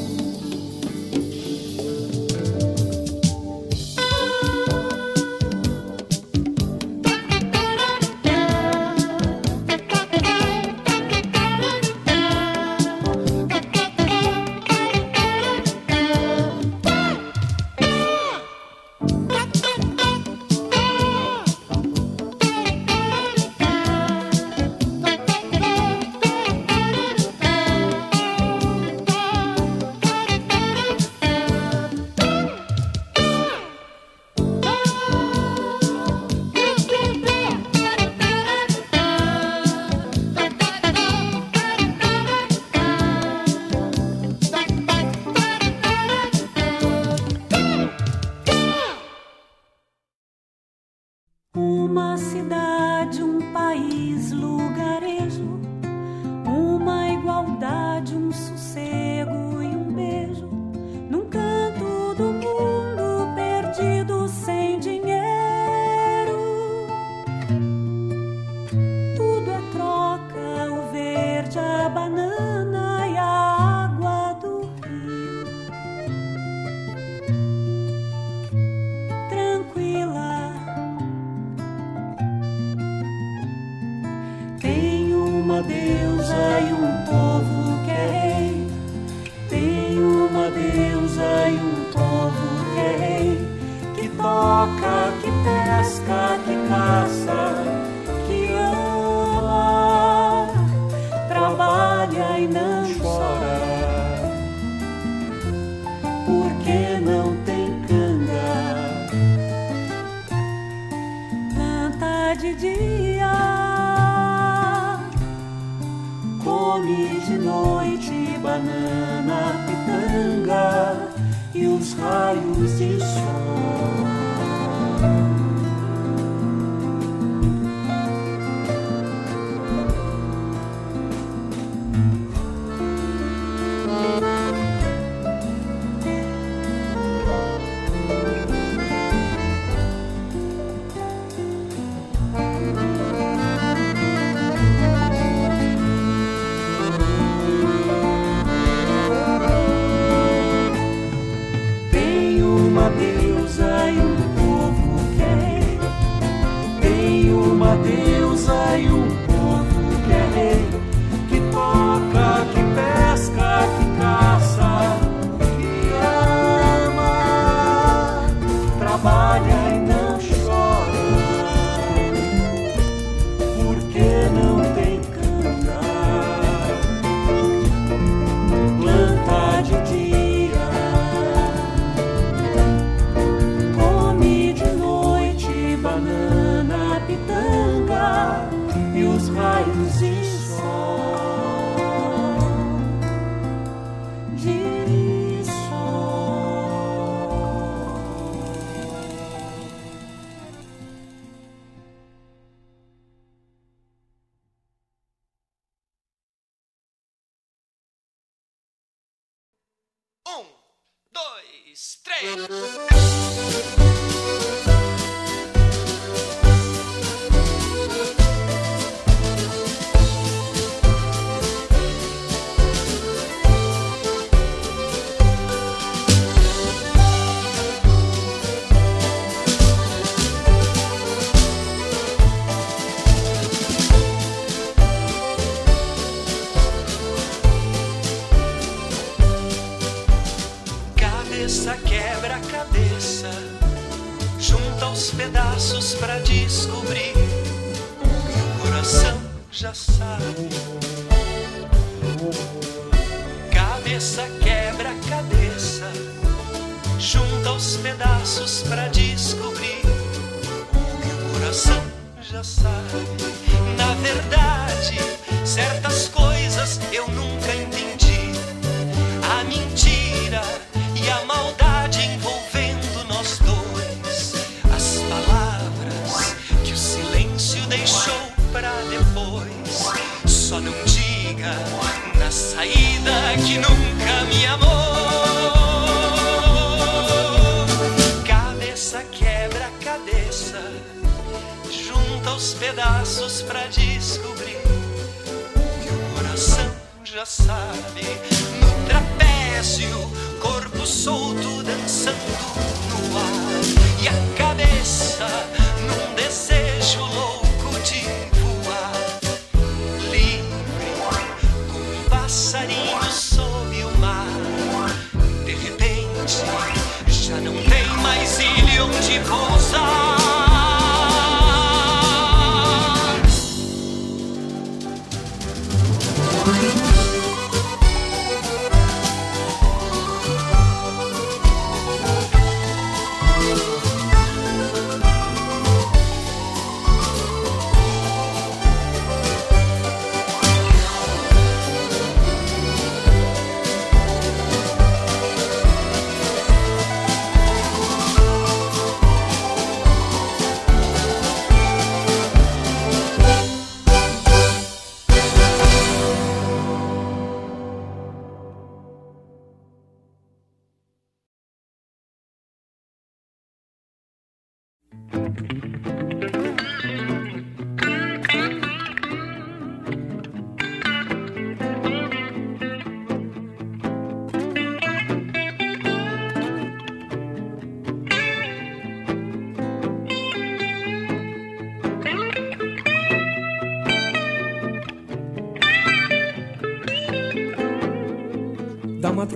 [SPEAKER 16] banana pitanga e os raios de sol.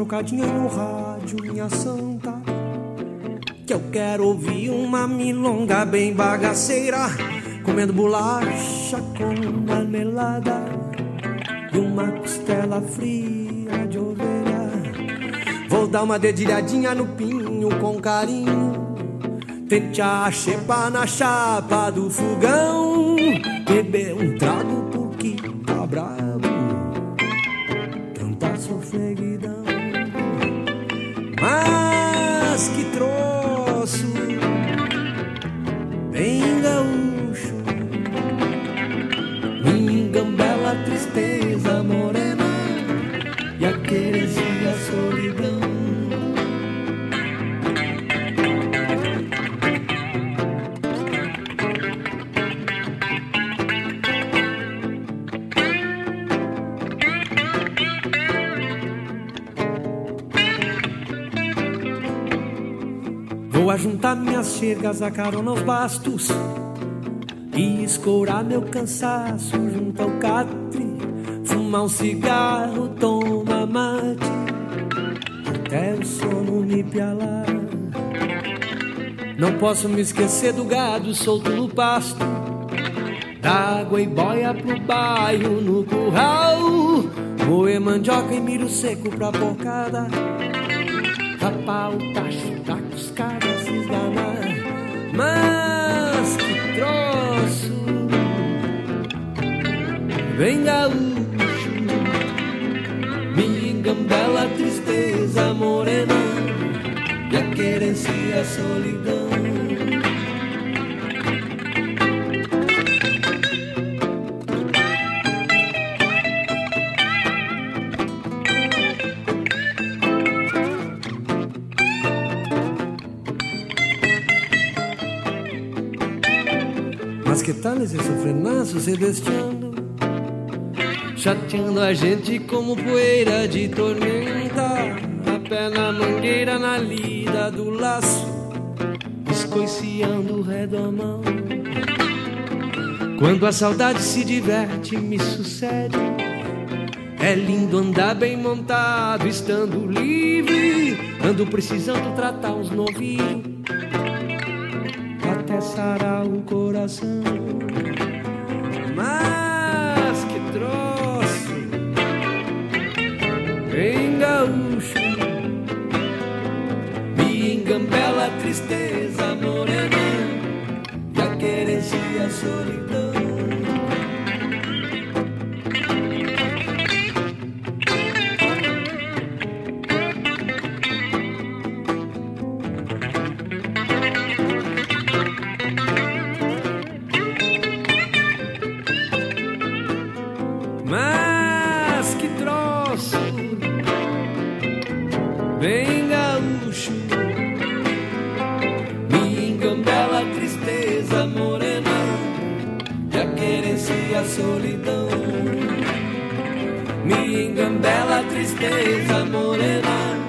[SPEAKER 13] trocadinha no rádio, minha santa. Que eu quero ouvir uma milonga bem bagaceira, comendo bolacha com marmelada e uma costela fria de ovelha. Vou dar uma dedilhadinha no pinho com carinho, tentear achepar na chapa do fogão, beber um trago porque tá bravo, tanta sofreguidão paz que trouxe minhas chegas a carona aos bastos e escorar meu cansaço junto ao catre, fumar um cigarro, tomar mate, até o sono me pialar. Não posso me esquecer do gado solto no pasto, da água e boia pro bairro no curral, moer mandioca e milho seco pra bocada, rapar o tacho da. Mas que troço. Vem gaúcho Me engambela a tristeza morena E a querencia a solidão Mas que tal esse sofrenaço se destiando Chateando a gente como poeira de tormenta A pé na mangueira, na lida do laço Escoiciando o redomão Quando a saudade se diverte me sucede. É lindo andar bem montado, estando livre Ando precisando tratar uns novinhos sarar o coração. Mas que troço, bem gaúcho, me engambela a tristeza morena e a querencia a solidão. Querencia a solidão. Me engambela a tristeza morena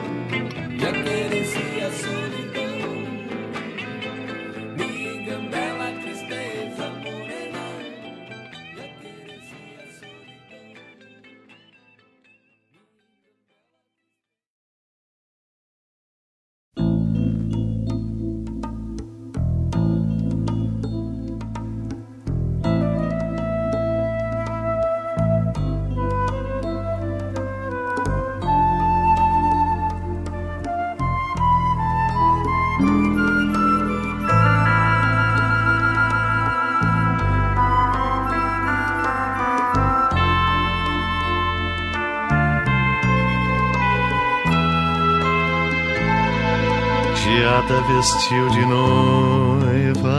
[SPEAKER 17] Vestiu de noiva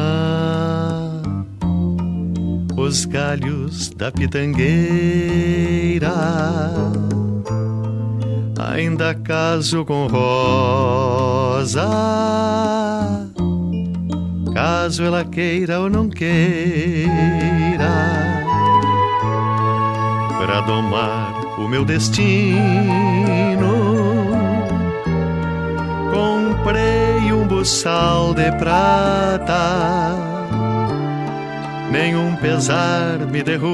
[SPEAKER 17] os galhos da pitangueira. Ainda caso com rosa, caso ela queira ou não queira, para domar o meu destino um buçal de prata. Nenhum pesar me derruba,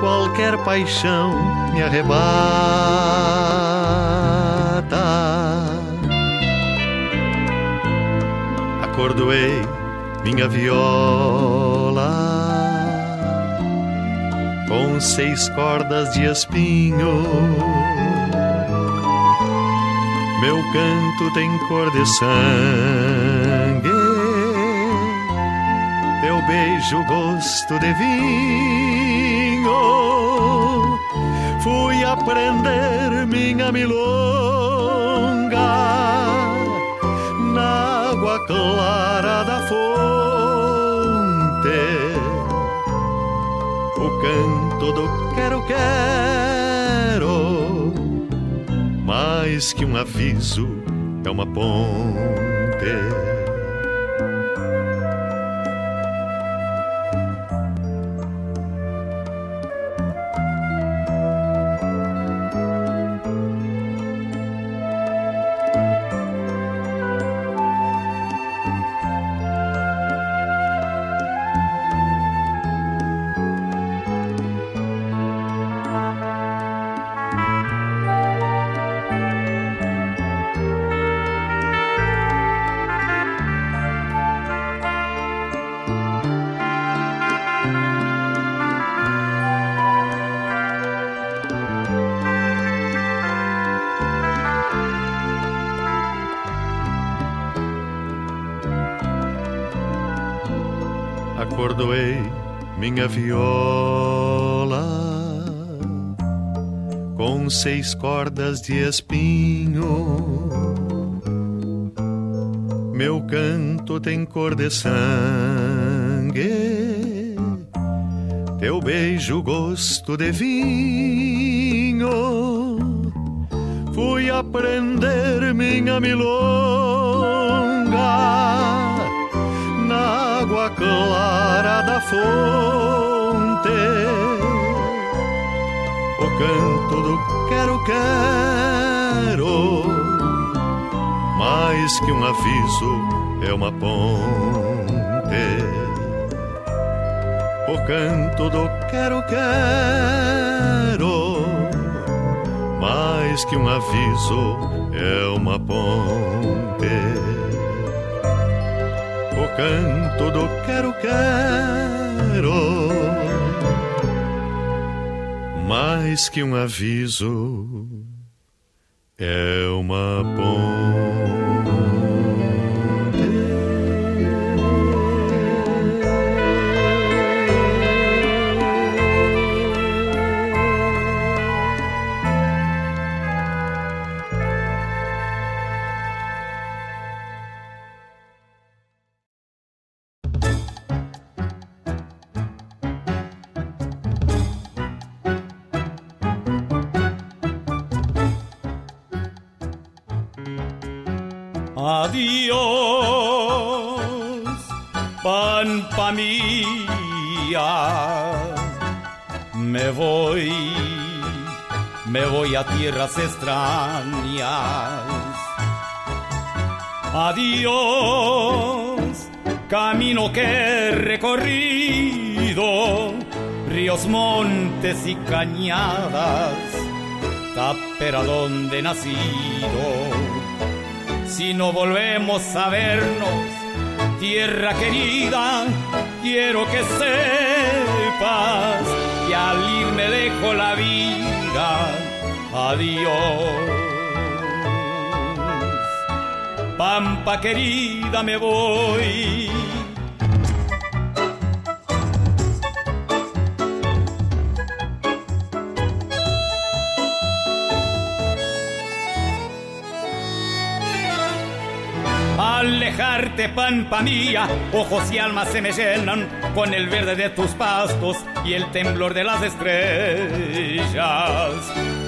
[SPEAKER 17] qualquer paixão me arrebata. Acordoei minha viola com seis cordas de espinho. Meu canto tem cor de sangue, teu beijo gosto de vinho. Fui aprender minha milonga na água clara da fonte canto do quero quero, mais que um aviso é uma ponte. Minha viola com seis cordas de espinho. Meu canto tem cor de sangue, teu beijo gosto de vinho. Fui aprender minha milonga água clara da fonte. Canto do quero quero, mais que um aviso é uma ponte. O canto do quero quero, mais que um aviso é uma ponte. O canto do quero quero mais que um aviso é uma ponte
[SPEAKER 18] voy, me voy a tierras extrañas. Adiós, camino que he recorrido, ríos, montes y cañadas, tapera donde he nacido si no volvemos a vernos, tierra querida, quiero que sepas al ir me dejo la vida. Adiós. Pampa querida, me voy pampa mía, ojos y almas se me llenan con el verde de tus pastos y el temblor de las estrellas,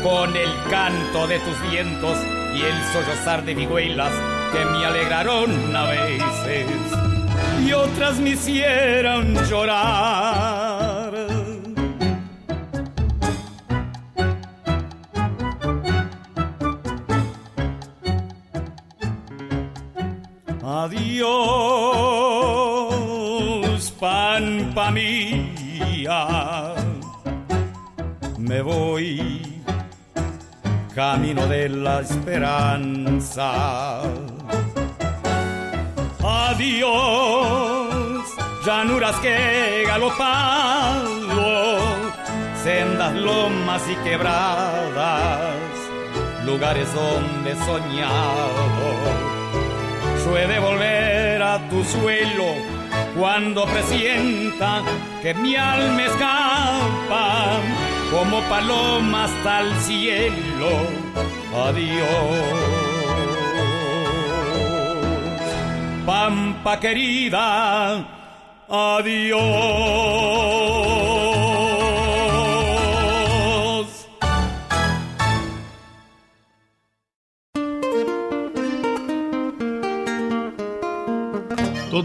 [SPEAKER 18] con el canto de tus vientos y el sollozar de vihuelas que me alegraron a veces. Y otras me hicieron llorar. Adiós, pampa mía. Me voy camino de la esperanza. Adiós, llanuras que galopado, sendas, lomas y quebradas, lugares donde soñado de volver a tu suelo cuando presienta que mi alma escapa como paloma hasta el cielo. Adiós, Pampa querida, adiós.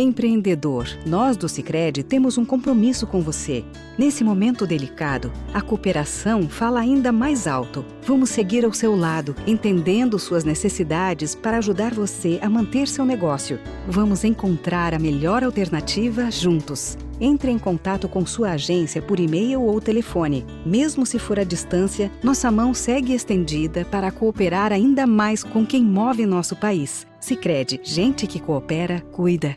[SPEAKER 19] Empreendedor, nós do Sicredi temos um compromisso com você. Nesse momento delicado, a cooperação fala ainda mais alto. Vamos seguir ao seu lado, entendendo suas necessidades para ajudar você a manter seu negócio. Vamos encontrar a melhor alternativa juntos. Entre em contato com sua agência por e-mail ou telefone. Mesmo se for à distância, nossa mão segue estendida para cooperar ainda mais com quem move nosso país. Sicredi, gente que coopera, cuida.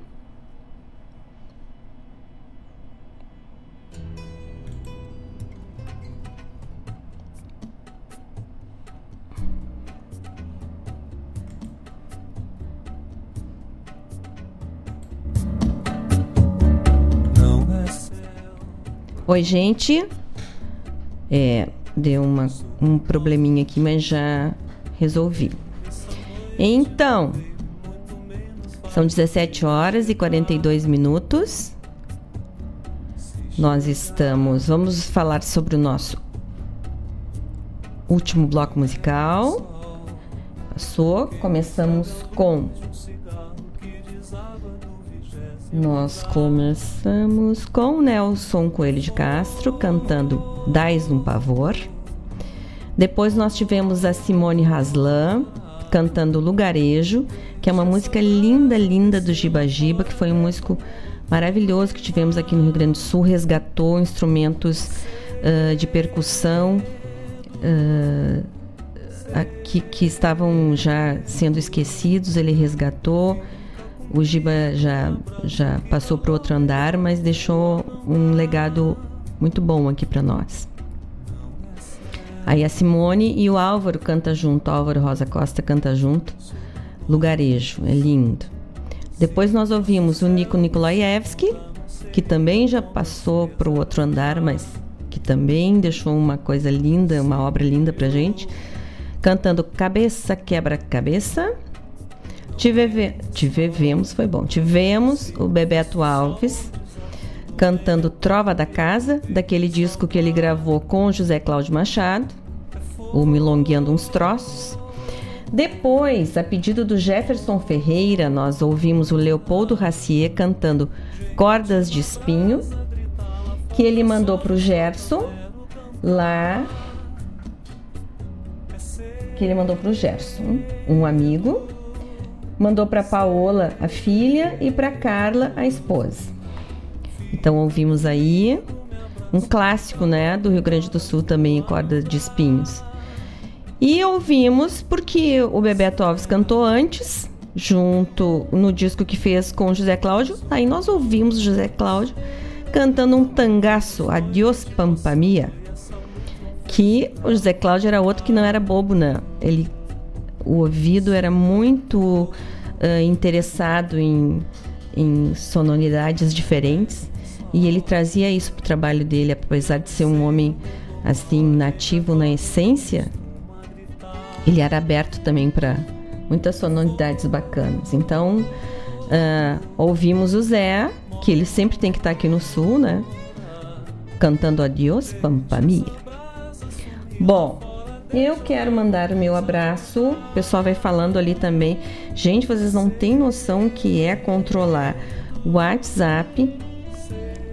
[SPEAKER 3] Oi, gente. É, deu uma, um probleminha aqui, mas já resolvi. Então, são 17 horas e 42 minutos. Nós estamos. Vamos falar sobre o nosso último bloco musical. Passou. Começamos com nós começamos com Nelson Coelho de Castro cantando Dais um Pavor. Depois nós tivemos a Simone Haslan cantando Lugarejo, que é uma música linda, linda do Giba Giba, que foi um músico maravilhoso que tivemos aqui no Rio Grande do Sul, resgatou instrumentos uh, de percussão uh, que, que estavam já sendo esquecidos, ele resgatou. O Giba já, já passou para outro andar, mas deixou um legado muito bom aqui para nós. Aí a Simone e o Álvaro canta junto, Álvaro Rosa Costa canta junto. Lugarejo, é lindo. Depois nós ouvimos o Nico Nikolaevski, que também já passou para o outro andar, mas que também deixou uma coisa linda, uma obra linda pra gente, cantando Cabeça Quebra Cabeça. Tivemos, foi bom. Tivemos o Bebeto Alves cantando Trova da Casa, daquele disco que ele gravou com José Cláudio Machado, o Milongueando uns Troços. Depois, a pedido do Jefferson Ferreira, nós ouvimos o Leopoldo Racier cantando Cordas de Espinho, que ele mandou para o Gerson lá. Que ele mandou para o Gerson, um amigo mandou para Paola, a filha, e para Carla, a esposa. Então ouvimos aí um clássico, né, do Rio Grande do Sul também, Corda de Espinhos. E ouvimos porque o Bebeto Alves cantou antes, junto no disco que fez com José Cláudio. Aí nós ouvimos José Cláudio cantando um tangaço, Adiós Pampamia, que o José Cláudio era outro que não era bobo, né? Ele o ouvido era muito uh, interessado em, em sonoridades diferentes. e ele trazia isso para o trabalho dele, apesar de ser um homem assim nativo na essência, ele era aberto também para muitas sonoridades bacanas. Então, uh, ouvimos o Zé, que ele sempre tem que estar tá aqui no sul, né? Cantando Adiós, Pampa Mia. Bom, eu quero mandar o meu abraço. O pessoal vai falando ali também. Gente, vocês não têm noção que é controlar o WhatsApp.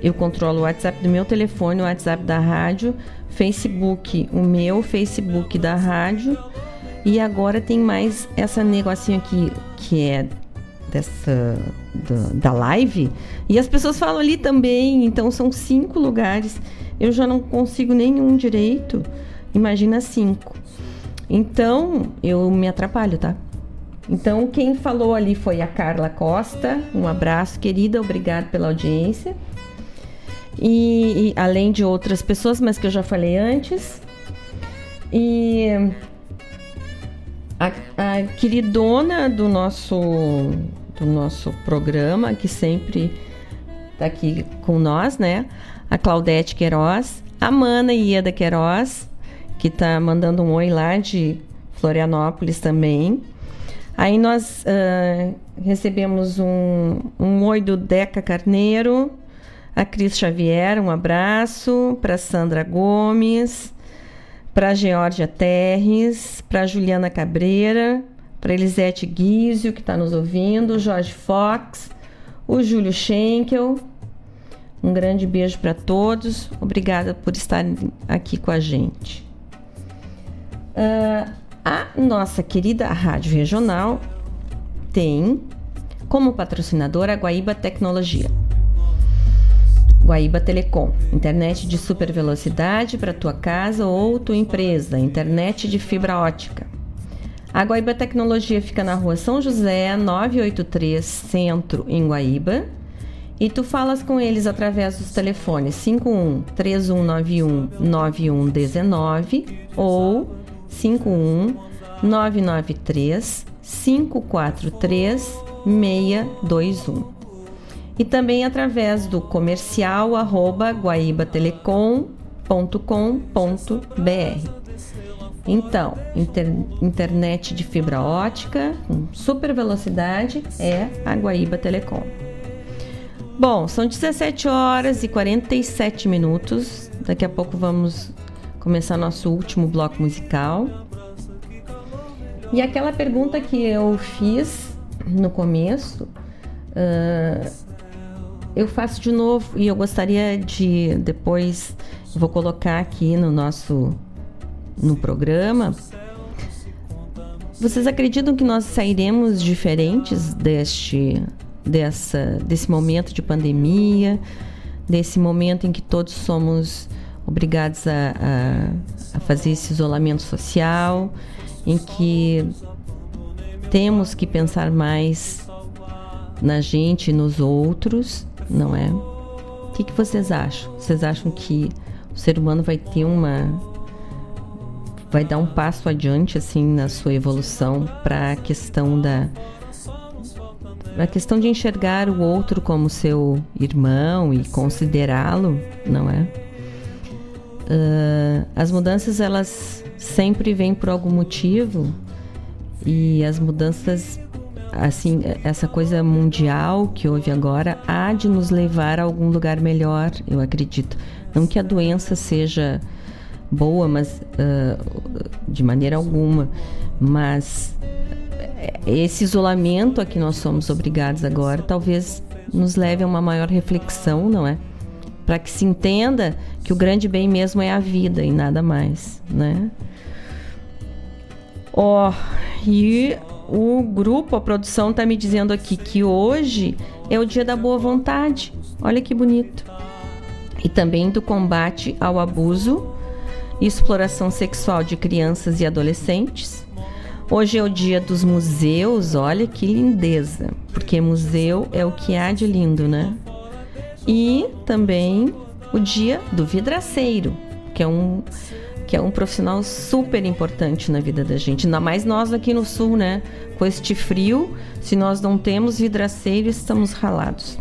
[SPEAKER 3] Eu controlo o WhatsApp do meu telefone, o WhatsApp da rádio, Facebook, o meu Facebook da rádio. E agora tem mais essa negocinho aqui que é dessa da, da live. E as pessoas falam ali também, então são cinco lugares. Eu já não consigo nenhum direito. Imagina cinco. Então eu me atrapalho, tá? Então quem falou ali foi a Carla Costa. Um abraço, querida. Obrigado pela audiência. E, e além de outras pessoas, mas que eu já falei antes. E a, a queridona do nosso do nosso programa, que sempre está aqui com nós, né? A Claudete Queiroz, a Mana Ieda Queiroz, que está mandando um oi lá de Florianópolis também. Aí nós uh, recebemos um, um oi do Deca Carneiro, a Cris Xavier, um abraço, para Sandra Gomes, para Georgia Terres, para Juliana Cabreira, para Elisete Guizio, que está nos ouvindo, Jorge Fox, o Júlio Schenkel. Um grande beijo para todos. Obrigada por estarem aqui com a gente. Uh, a nossa querida Rádio Regional tem como patrocinadora a Guaíba Tecnologia. Guaíba Telecom, internet de super velocidade para tua casa ou tua empresa, internet de fibra ótica a Guaíba Tecnologia fica na rua São José, 983 Centro, em Guaíba. E tu falas com eles através dos telefones 51 3191 9119 ou 51 993 543 621. E também através do comercial arroba guaibatelecom.com.br. Então, inter, internet de fibra ótica com super velocidade é a Guaíba Telecom. Bom, são 17 horas e 47 minutos. Daqui a pouco vamos começar nosso último bloco musical. E aquela pergunta que eu fiz no começo, uh, eu faço de novo e eu gostaria de depois, vou colocar aqui no nosso no programa. Vocês acreditam que nós sairemos diferentes deste, dessa, desse momento de pandemia, desse momento em que todos somos obrigados a, a, a fazer esse isolamento social, em que temos que pensar mais na gente e nos outros, não é? O que, que vocês acham? Vocês acham que o ser humano vai ter uma vai dar um passo adiante assim na sua evolução para a questão da a questão de enxergar o outro como seu irmão e considerá-lo, não é? Uh, as mudanças elas sempre vêm por algum motivo e as mudanças assim essa coisa mundial que houve agora há de nos levar a algum lugar melhor eu acredito não que a doença seja boa, mas uh, de maneira alguma. Mas eh, esse isolamento a que nós somos obrigados agora talvez nos leve a uma maior reflexão, não é? Para que se entenda que o grande bem mesmo é a vida e nada mais, né? Ó, oh, e o grupo, a produção está me dizendo aqui que hoje é o dia da boa vontade. Olha que bonito. E também do combate ao abuso e exploração sexual de crianças e adolescentes. Hoje é o dia dos museus, olha que lindeza, porque museu é o que há de lindo, né? E também o dia do vidraceiro, que é um que é um profissional super importante na vida da gente, ainda mais nós aqui no sul, né? Com este frio, se nós não temos vidraceiro, estamos ralados.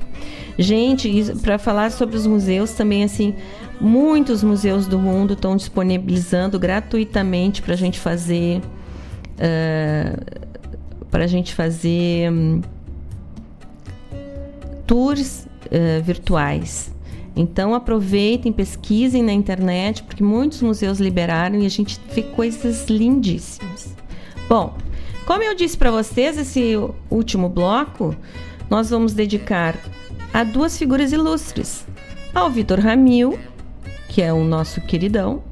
[SPEAKER 3] Gente, para falar sobre os museus também, assim, muitos museus do mundo estão disponibilizando gratuitamente para a gente fazer. Uh, para a gente fazer um, tours uh, virtuais. Então aproveitem, pesquisem na internet, porque muitos museus liberaram e a gente vê coisas lindíssimas. Bom, como eu disse para vocês, esse último bloco nós vamos dedicar a duas figuras ilustres. Ao Vitor Ramil, que é o nosso queridão.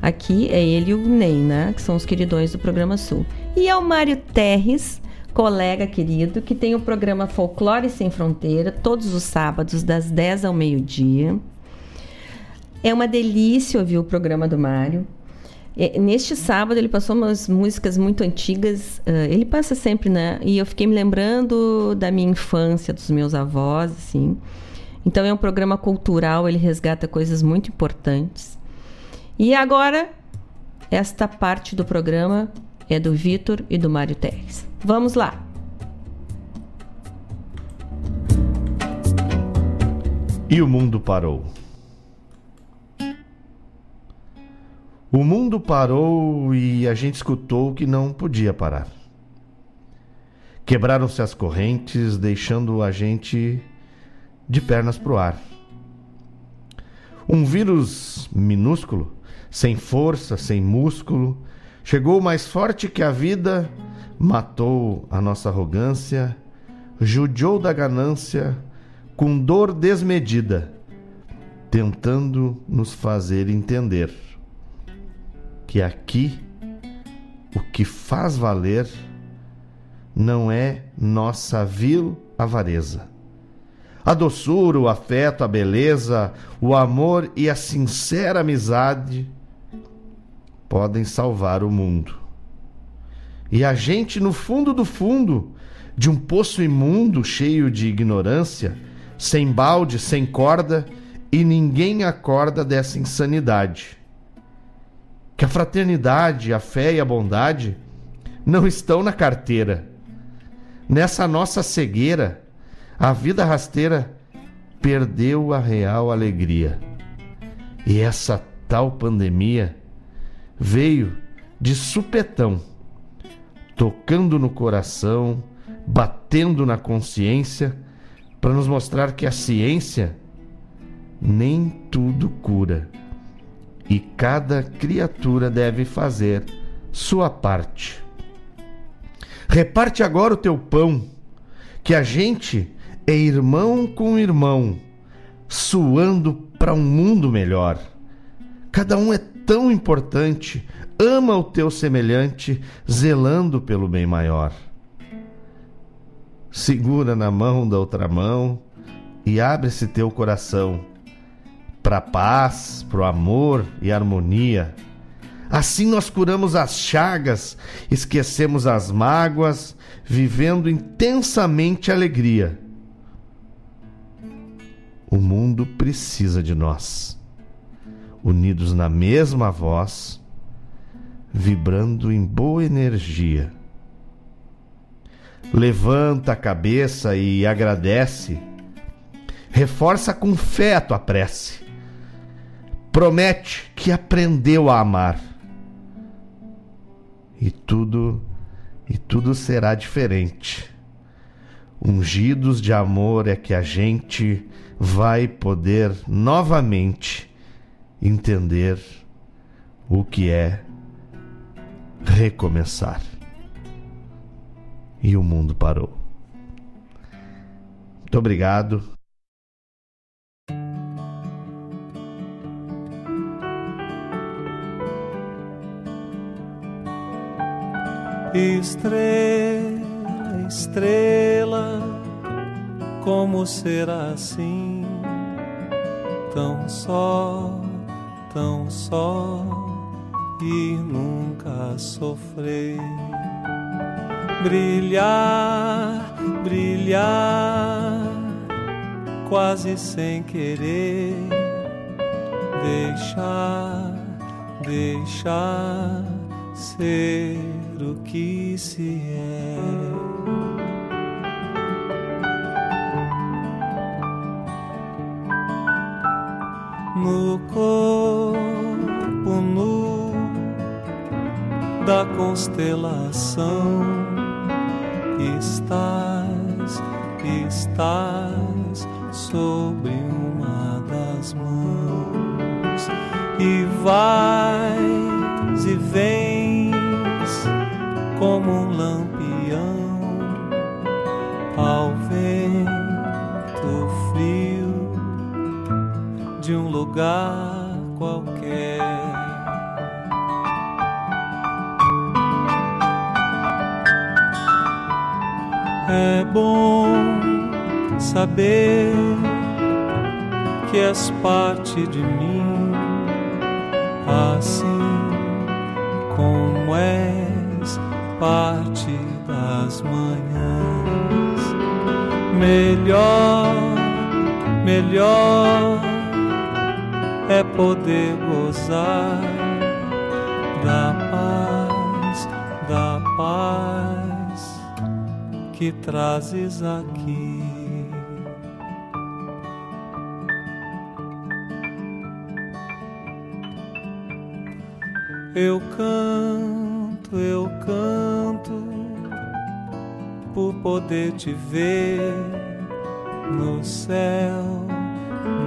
[SPEAKER 3] Aqui é ele e o Ney, né? Que são os queridões do programa Sul. E ao Mário Terres, colega querido, que tem o programa Folclore Sem Fronteira, todos os sábados, das 10 ao meio-dia. É uma delícia ouvir o programa do Mário. Neste sábado ele passou umas músicas muito antigas. Uh, ele passa sempre, né? E eu fiquei me lembrando da minha infância, dos meus avós, assim. Então é um programa cultural, ele resgata coisas muito importantes. E agora, esta parte do programa é do Vitor e do Mário Teres. Vamos lá!
[SPEAKER 7] E o mundo parou. O mundo parou e a gente escutou que não podia parar. Quebraram-se as correntes, deixando a gente de pernas para o ar. Um vírus minúsculo, sem força, sem músculo, chegou mais forte que a vida, matou a nossa arrogância, judiou da ganância, com dor desmedida, tentando nos fazer entender que aqui o que faz valer não é nossa vil avareza. A doçura, o afeto, a beleza, o amor e a sincera amizade podem salvar o mundo. E a gente, no fundo do fundo de um poço imundo cheio de ignorância, sem balde, sem corda, e ninguém acorda dessa insanidade que a fraternidade, a fé e a bondade não estão na carteira. Nessa nossa cegueira, a vida rasteira perdeu a real alegria. E essa tal pandemia veio de supetão, tocando no coração, batendo na consciência, para nos mostrar que a ciência nem tudo cura e cada criatura deve fazer sua parte. Reparte agora o teu pão, que a gente é irmão com irmão, suando para um mundo melhor. Cada um é tão importante, ama o teu semelhante, zelando pelo bem maior. Segura na mão da outra mão e abre-se teu coração para paz, para o amor e harmonia. Assim nós curamos as chagas, esquecemos as mágoas, vivendo intensamente a alegria. O mundo precisa de nós, unidos na mesma voz, vibrando em boa energia. Levanta a cabeça e agradece, reforça com fé a tua prece promete que aprendeu a amar. E tudo e tudo será diferente. Ungidos de amor é que a gente vai poder novamente entender o que é recomeçar. E o mundo parou. Muito obrigado.
[SPEAKER 6] Estrela, estrela, como será assim? Tão só, tão só e nunca sofrer. Brilhar, brilhar, quase sem querer. Deixar, deixar ser o que se é. No corpo da constelação estás, estás sobre uma das mãos e vais e vens como um lampião ao vento frio de um lugar qualquer. É bom saber que és parte de mim, assim como és parte das manhãs. Melhor, melhor é poder gozar da que trazes aqui. Eu canto, eu canto, por poder te ver no céu,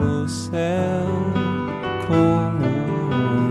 [SPEAKER 6] no céu, como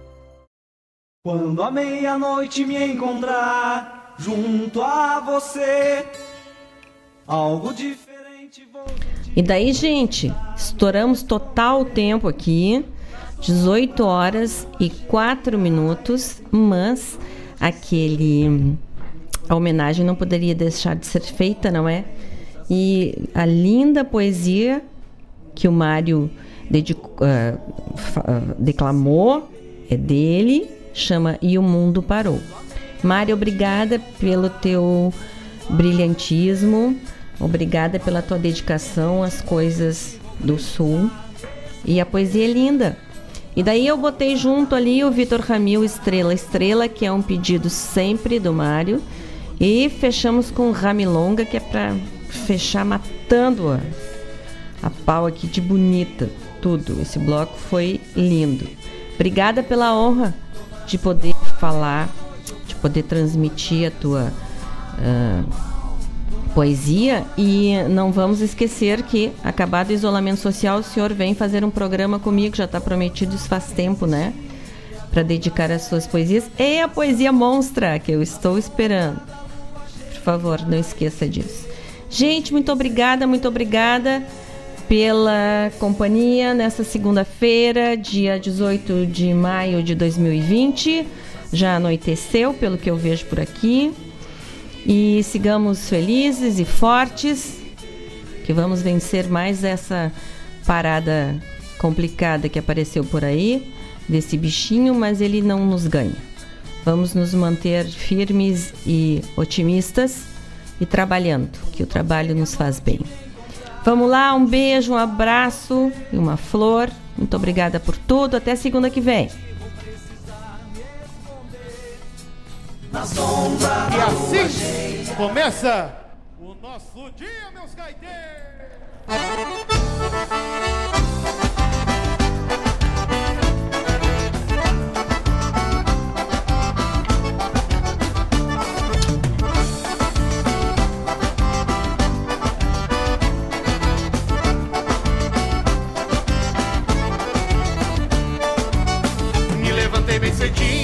[SPEAKER 1] Quando a meia-noite me encontrar junto a você, algo diferente vou.
[SPEAKER 3] E daí, gente, estouramos total o tempo aqui. 18 horas e 4 minutos, mas aquele a homenagem não poderia deixar de ser feita, não é? E a linda poesia que o Mário dedicou, ah, fa- ah, declamou é dele, chama E o Mundo Parou. Mário, obrigada pelo teu brilhantismo, Obrigada pela tua dedicação às coisas do Sul. E a poesia é linda. E daí eu botei junto ali o Vitor Ramil Estrela Estrela, que é um pedido sempre do Mário. E fechamos com Ramilonga, que é para fechar matando a, a pau aqui de bonita. Tudo. Esse bloco foi lindo. Obrigada pela honra de poder falar, de poder transmitir a tua uh, poesia. E não vamos esquecer que, acabado o isolamento social, o senhor vem fazer um programa comigo, já está prometido isso faz tempo, né? Para dedicar as suas poesias. E a poesia monstra, que eu estou esperando. Por favor, não esqueça disso. Gente, muito obrigada, muito obrigada pela companhia nessa segunda-feira, dia 18 de maio de 2020. Já anoiteceu, pelo que eu vejo por aqui. E sigamos felizes e fortes, que vamos vencer mais essa parada complicada que apareceu por aí, desse bichinho, mas ele não nos ganha. Vamos nos manter firmes e otimistas e trabalhando, que o trabalho nos faz bem. Vamos lá, um beijo, um abraço e uma flor. Muito obrigada por tudo. Até segunda que vem.
[SPEAKER 20] E assim começa o nosso dia, meus gaiteiros! message